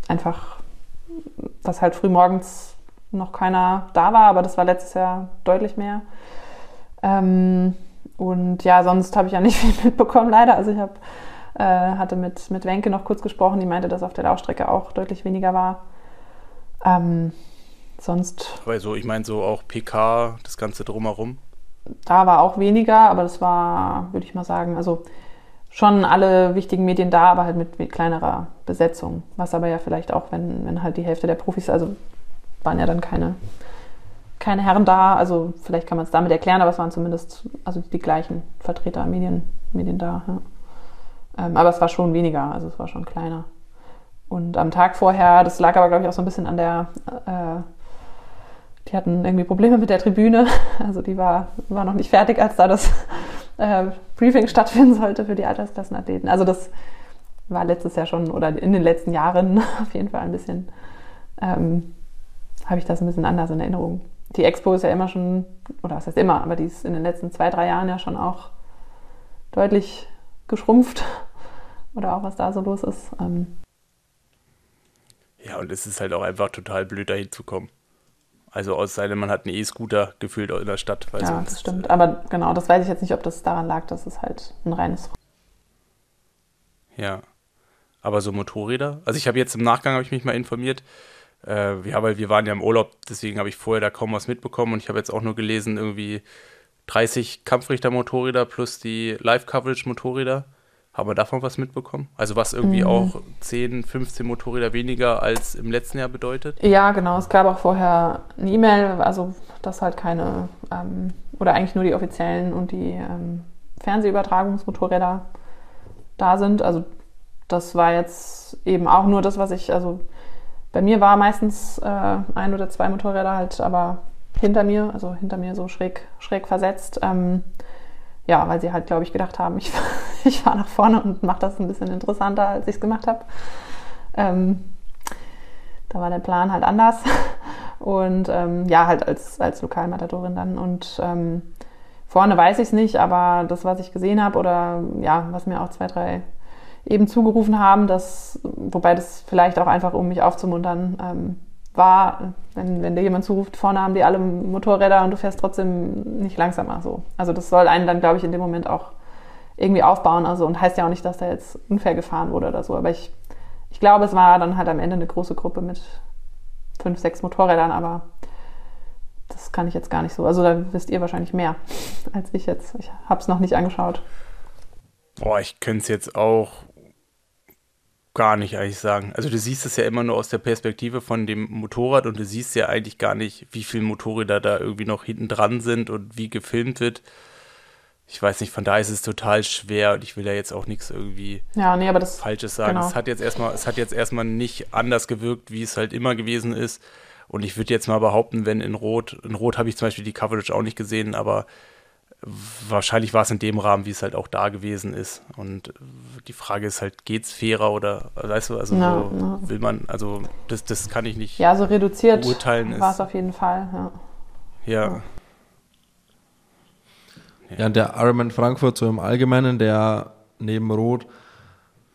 einfach, dass halt früh morgens noch keiner da war, aber das war letztes Jahr deutlich mehr. Ähm, und ja, sonst habe ich ja nicht viel mitbekommen, leider. Also ich hab, äh, hatte mit, mit Wenke noch kurz gesprochen, die meinte, dass auf der Laufstrecke auch deutlich weniger war. Ähm, sonst. Also ich meine so auch PK, das Ganze drumherum. Da war auch weniger, aber das war, würde ich mal sagen, also schon alle wichtigen Medien da, aber halt mit, mit kleinerer Besetzung. Was aber ja vielleicht auch, wenn, wenn halt die Hälfte der Profis, also waren ja dann keine keine Herren da. Also vielleicht kann man es damit erklären, aber es waren zumindest also die gleichen Vertreter, Medien, Medien da. Ja. Ähm, aber es war schon weniger, also es war schon kleiner. Und am Tag vorher, das lag aber, glaube ich, auch so ein bisschen an der, äh, die hatten irgendwie Probleme mit der Tribüne. Also die war, war noch nicht fertig, als da das äh, Briefing stattfinden sollte für die Altersklassenathleten. Also das war letztes Jahr schon oder in den letzten Jahren auf jeden Fall ein bisschen, ähm, habe ich das ein bisschen anders in Erinnerung die Expo ist ja immer schon, oder was heißt immer, aber die ist in den letzten zwei, drei Jahren ja schon auch deutlich geschrumpft. Oder auch was da so los ist. Ähm ja, und es ist halt auch einfach total blöd, da hinzukommen. Also aus sei denn, man hat einen E-Scooter gefühlt in der Stadt. ja, sonst, das stimmt. Aber genau, das weiß ich jetzt nicht, ob das daran lag, dass es halt ein reines. Ja. Aber so Motorräder. Also ich habe jetzt im Nachgang, habe ich mich mal informiert, äh, ja, weil wir waren ja im Urlaub, deswegen habe ich vorher da kaum was mitbekommen und ich habe jetzt auch nur gelesen, irgendwie 30 Kampfrichter-Motorräder plus die Live-Coverage-Motorräder. Haben wir davon was mitbekommen? Also was irgendwie mhm. auch 10, 15 Motorräder weniger als im letzten Jahr bedeutet? Ja, genau. Es gab auch vorher eine E-Mail, also dass halt keine, ähm, oder eigentlich nur die offiziellen und die ähm, Fernsehübertragungsmotorräder da sind. Also das war jetzt eben auch nur das, was ich, also bei mir war meistens äh, ein oder zwei Motorräder halt aber hinter mir, also hinter mir so schräg, schräg versetzt. Ähm, ja, weil sie halt, glaube ich, gedacht haben, ich, ich fahre nach vorne und mache das ein bisschen interessanter, als ich es gemacht habe. Ähm, da war der Plan halt anders. Und ähm, ja, halt als, als Lokalmatadorin dann. Und ähm, vorne weiß ich es nicht, aber das, was ich gesehen habe oder ja, was mir auch zwei, drei eben zugerufen haben, dass, wobei das vielleicht auch einfach, um mich aufzumuntern, ähm, war, wenn, wenn dir jemand zuruft, vorne haben die alle Motorräder und du fährst trotzdem nicht langsamer so. Also das soll einen dann, glaube ich, in dem Moment auch irgendwie aufbauen. Also und heißt ja auch nicht, dass da jetzt unfair gefahren wurde oder so. Aber ich, ich glaube, es war dann halt am Ende eine große Gruppe mit fünf, sechs Motorrädern, aber das kann ich jetzt gar nicht so. Also da wisst ihr wahrscheinlich mehr als ich jetzt. Ich habe es noch nicht angeschaut. Boah, ich könnte es jetzt auch gar nicht eigentlich sagen. Also du siehst es ja immer nur aus der Perspektive von dem Motorrad und du siehst ja eigentlich gar nicht, wie viele Motorräder da irgendwie noch hinten dran sind und wie gefilmt wird. Ich weiß nicht, von daher ist es total schwer und ich will ja jetzt auch nichts irgendwie ja, nee, aber das, Falsches sagen. genau. Es hat jetzt erstmal, es hat jetzt erstmal nicht anders gewirkt, wie es halt immer gewesen ist. Und ich würde jetzt mal behaupten, wenn in Rot, in Rot habe ich zum Beispiel die Coverage auch nicht gesehen, aber wahrscheinlich war es in dem Rahmen, wie es halt auch da gewesen ist. Und die Frage ist halt, geht's fairer oder weißt du, also Ja, so ja. will man, also das, das kann ich nicht. Ja, so reduziert Beurteilen war ist- es auf jeden Fall. Ja. Ja. Ja, und der Ironman Frankfurt so im Allgemeinen, der neben Rot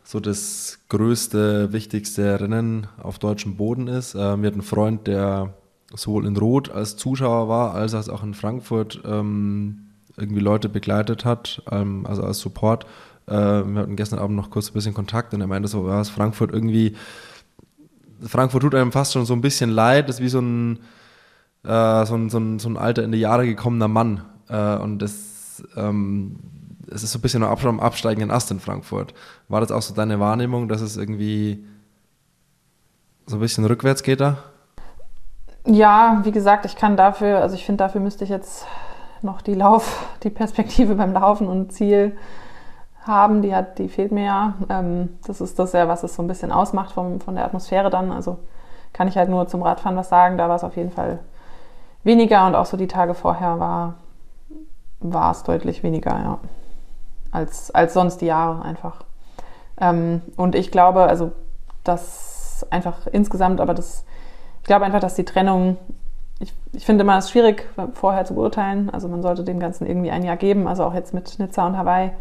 so das größte, wichtigste Rennen auf deutschem Boden ist. Wir hatten einen Freund, der sowohl in Rot als Zuschauer war, als auch in Frankfurt ähm, irgendwie Leute begleitet hat, ähm, also als Support. Äh, wir hatten gestern Abend noch kurz ein bisschen Kontakt und er meinte so, ja, Frankfurt irgendwie, Frankfurt tut einem fast schon so ein bisschen leid, ist wie so ein, äh, so, ein, so, ein, so ein alter in die Jahre gekommener Mann. Äh, und das, ähm, es ist so ein bisschen am absteigenden Ast in Frankfurt. War das auch so deine Wahrnehmung, dass es irgendwie so ein bisschen rückwärts geht da? Ja, wie gesagt, ich kann dafür, also ich finde, dafür müsste ich jetzt noch die Lauf, die Perspektive beim Laufen und Ziel haben. Die hat, die fehlt mir ja. Ähm, das ist das ja, was es so ein bisschen ausmacht vom, von der Atmosphäre dann. Also kann ich halt nur zum Radfahren was sagen. Da war es auf jeden Fall weniger und auch so die Tage vorher war, war es deutlich weniger, ja. Als, als sonst die Jahre einfach. Ähm, und ich glaube, also das einfach insgesamt, aber das ich glaube einfach, dass die Trennung, ich, ich finde immer, es ist schwierig vorher zu beurteilen. Also man sollte dem Ganzen irgendwie ein Jahr geben, also auch jetzt mit Nizza und Hawaii.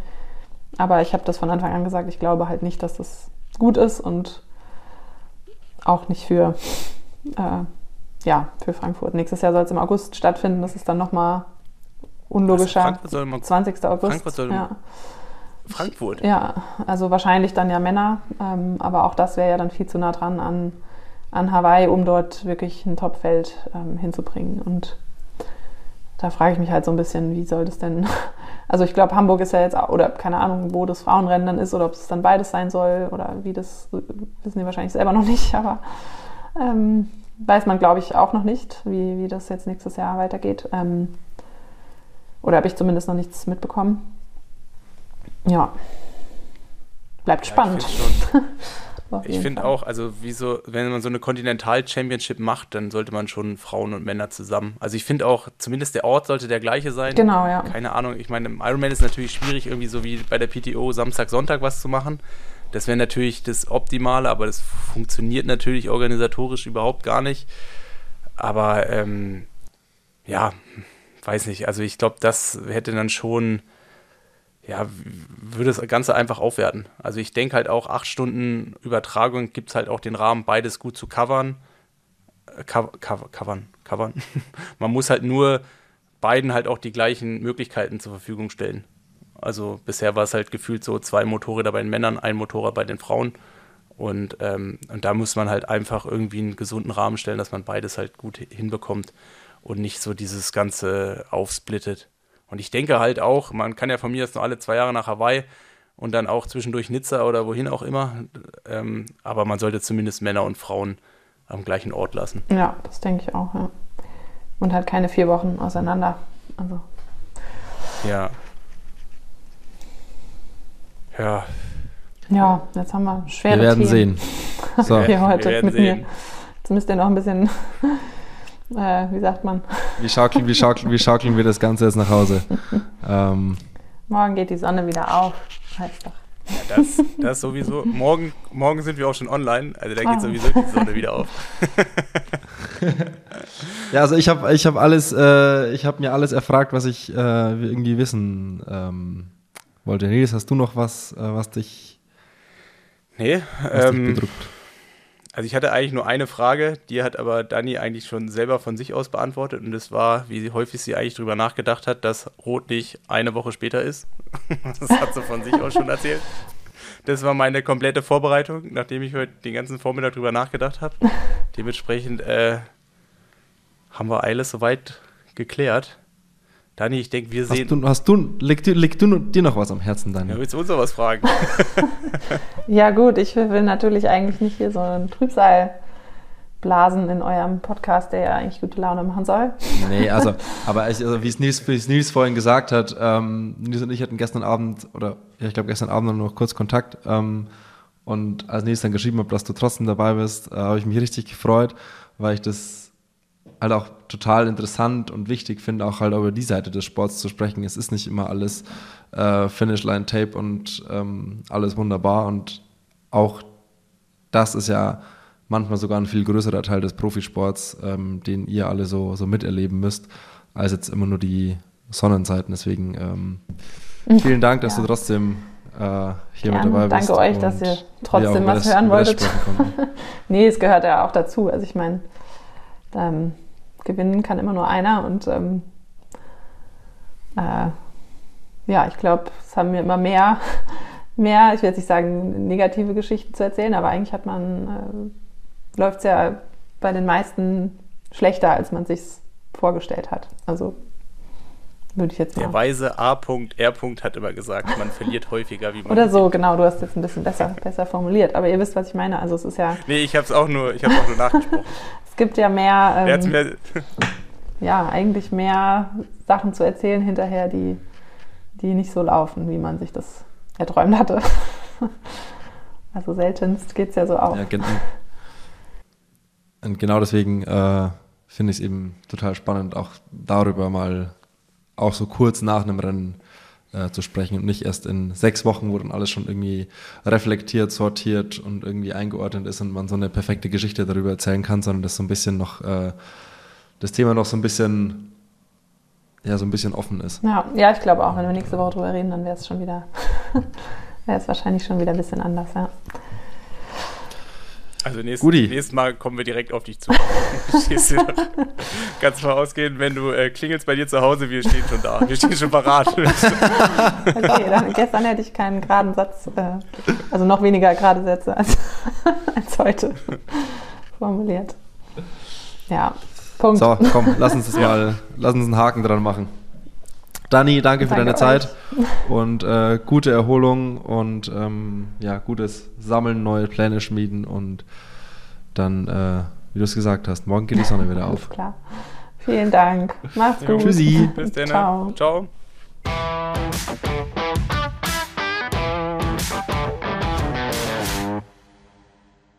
Aber ich habe das von Anfang an gesagt, ich glaube halt nicht, dass das gut ist und auch nicht für, äh, ja, für Frankfurt. Nächstes Jahr soll es im August stattfinden, das ist dann nochmal unlogischer. Frankfurt soll mal 20. August. Frankfurt soll- ja. Frankfurt. Ja, also wahrscheinlich dann ja Männer, ähm, aber auch das wäre ja dann viel zu nah dran an, an Hawaii, um dort wirklich ein Topfeld ähm, hinzubringen. Und da frage ich mich halt so ein bisschen, wie soll das denn, also ich glaube, Hamburg ist ja jetzt, oder keine Ahnung, wo das Frauenrennen dann ist oder ob es dann beides sein soll oder wie das, wissen die wahrscheinlich selber noch nicht, aber ähm, weiß man, glaube ich, auch noch nicht, wie, wie das jetzt nächstes Jahr weitergeht. Ähm, oder habe ich zumindest noch nichts mitbekommen. Ja. Bleibt Ja, spannend. Ich finde auch, also wieso, wenn man so eine Kontinental-Championship macht, dann sollte man schon Frauen und Männer zusammen. Also ich finde auch, zumindest der Ort sollte der gleiche sein. Genau, ja. Keine Ahnung, ich meine, im Ironman ist natürlich schwierig, irgendwie so wie bei der PTO Samstag, Sonntag was zu machen. Das wäre natürlich das Optimale, aber das funktioniert natürlich organisatorisch überhaupt gar nicht. Aber ähm, ja, weiß nicht. Also ich glaube, das hätte dann schon, ja, würde das Ganze einfach aufwerten. Also ich denke halt auch, acht Stunden Übertragung gibt es halt auch den Rahmen, beides gut zu covern. Äh, co co covern, covern. Man muss halt nur beiden halt auch die gleichen Möglichkeiten zur Verfügung stellen. Also bisher war es halt gefühlt so zwei Motorräder bei den Männern, ein Motorrad bei den Frauen. Und, ähm, und da muss man halt einfach irgendwie einen gesunden Rahmen stellen, dass man beides halt gut hinbekommt und nicht so dieses Ganze aufsplittet. Und ich denke halt auch, man kann ja von mir jetzt nur alle zwei Jahre nach Hawaii und dann auch zwischendurch Nizza oder wohin auch immer. Ähm, aber man sollte zumindest Männer und Frauen am gleichen Ort lassen. Ja, das denke ich auch, ja. Und halt keine vier Wochen auseinander. Also, Ja. Ja, ja, jetzt haben wir schwere Wir werden Themen sehen. So, hier heute wir werden mit sehen. mir. Jetzt müsst ihr noch ein bisschen, äh, wie sagt man, wie schaukeln, wie, schaukeln, wie schaukeln wir das Ganze jetzt nach Hause? Ähm, morgen geht die Sonne wieder auf. Heißt doch. Ja, das, das sowieso. Morgen, morgen sind wir auch schon online, also da geht Ah. sowieso die Sonne wieder auf. ja, also ich habe ich hab alles, äh, ich habe mir alles erfragt, was ich äh, irgendwie wissen ähm, wollte. Nils, hast du noch was, äh, was dich, Nee, was dich ähm, bedrückt? Also ich hatte eigentlich nur eine Frage, die hat aber Dani eigentlich schon selber von sich aus beantwortet und das war, wie häufig sie eigentlich drüber nachgedacht hat, dass Rot nicht eine Woche später ist. das hat sie von sich aus schon erzählt. Das war meine komplette Vorbereitung, nachdem ich heute den ganzen Vormittag drüber nachgedacht habe. Dementsprechend äh, haben wir alles soweit geklärt. Dani, ich denke, wir Hast sehen. du, hast du, liegt, dir- liegt du, dir noch was am Herzen, Dani? ja, willst du uns noch was fragen? Ja, gut, ich will natürlich eigentlich nicht hier so einen Trübsal blasen in eurem Podcast, der ja eigentlich gute Laune machen soll. Nee, also, aber ich, also wie es Nils, wie es Nils vorhin gesagt hat, ähm, Nils und ich hatten gestern Abend, oder ja, ich glaube gestern Abend noch kurz Kontakt. Ähm, und als Nils dann geschrieben hat, dass du trotzdem dabei bist, äh, habe ich mich richtig gefreut, weil ich das halt auch total interessant und wichtig finde, auch halt über die Seite des Sports zu sprechen. Es ist nicht immer alles äh, Finishline Tape und ähm, alles wunderbar und auch das ist ja manchmal sogar ein viel größerer Teil des Profisports, ähm, den ihr alle so, so miterleben müsst, als jetzt immer nur die Sonnenseiten. Deswegen ähm, vielen Dank, dass Ja. du trotzdem äh, hier mit Gerne. dabei bist. Danke euch, dass ihr trotzdem was das- hören wolltet. Nee, es gehört ja auch dazu. Also ich meine, ähm, gewinnen kann immer nur einer und ähm, äh, ja, ich glaube, es haben mir immer mehr, mehr, ich will jetzt nicht sagen, negative Geschichten zu erzählen, aber eigentlich hat man, äh, läuft es ja bei den meisten schlechter, als man sich vorgestellt hat. Also würde ich jetzt mal. Der weise A.R. hat immer gesagt, man verliert häufiger, wie man. Oder so, genau, du hast jetzt ein bisschen besser, besser formuliert. Aber ihr wisst, was ich meine. Also es ist ja, Nee, ich habe es auch nur, ich habe auch nur nachgesprochen. es gibt ja mehr. Hat's Ähm, mir, ja, eigentlich mehr Sachen zu erzählen hinterher, die, die nicht so laufen, wie man sich das erträumt hatte. Also seltenst geht es ja so auf. Ja, gen und genau deswegen äh, finde ich es eben total spannend, auch darüber mal auch so kurz nach einem Rennen äh, zu sprechen und nicht erst in sechs Wochen, wo dann alles schon irgendwie reflektiert, sortiert und irgendwie eingeordnet ist und man so eine perfekte Geschichte darüber erzählen kann, sondern das so ein bisschen noch, äh, das Thema noch so ein bisschen, ja, so ein bisschen offen ist. Ja, ja, ich glaube auch, wenn wir nächste Woche drüber reden, dann wäre es schon wieder, wäre es wahrscheinlich schon wieder ein bisschen anders, ja. Also nächstes, nächstes Mal kommen wir direkt auf dich zu. Kannst mal ausgehen, wenn du äh, klingelst bei dir zu Hause, wir stehen schon da. Wir stehen schon parat. Okay, dann, gestern hätte ich keinen geraden Satz, äh, also noch weniger gerade Sätze als, als heute formuliert. Ja, Punkt. So, komm, lass uns das mal, lass uns einen Haken dran machen. Dani, danke, danke für deine euch. Zeit und äh, gute Erholung und ähm, ja, gutes Sammeln, neue Pläne schmieden und dann, äh, wie du es gesagt hast, morgen geht die Sonne wieder auf. klar. Vielen Dank. Mach's gut. Tschüssi. Bis dann. Ciao. Ciao.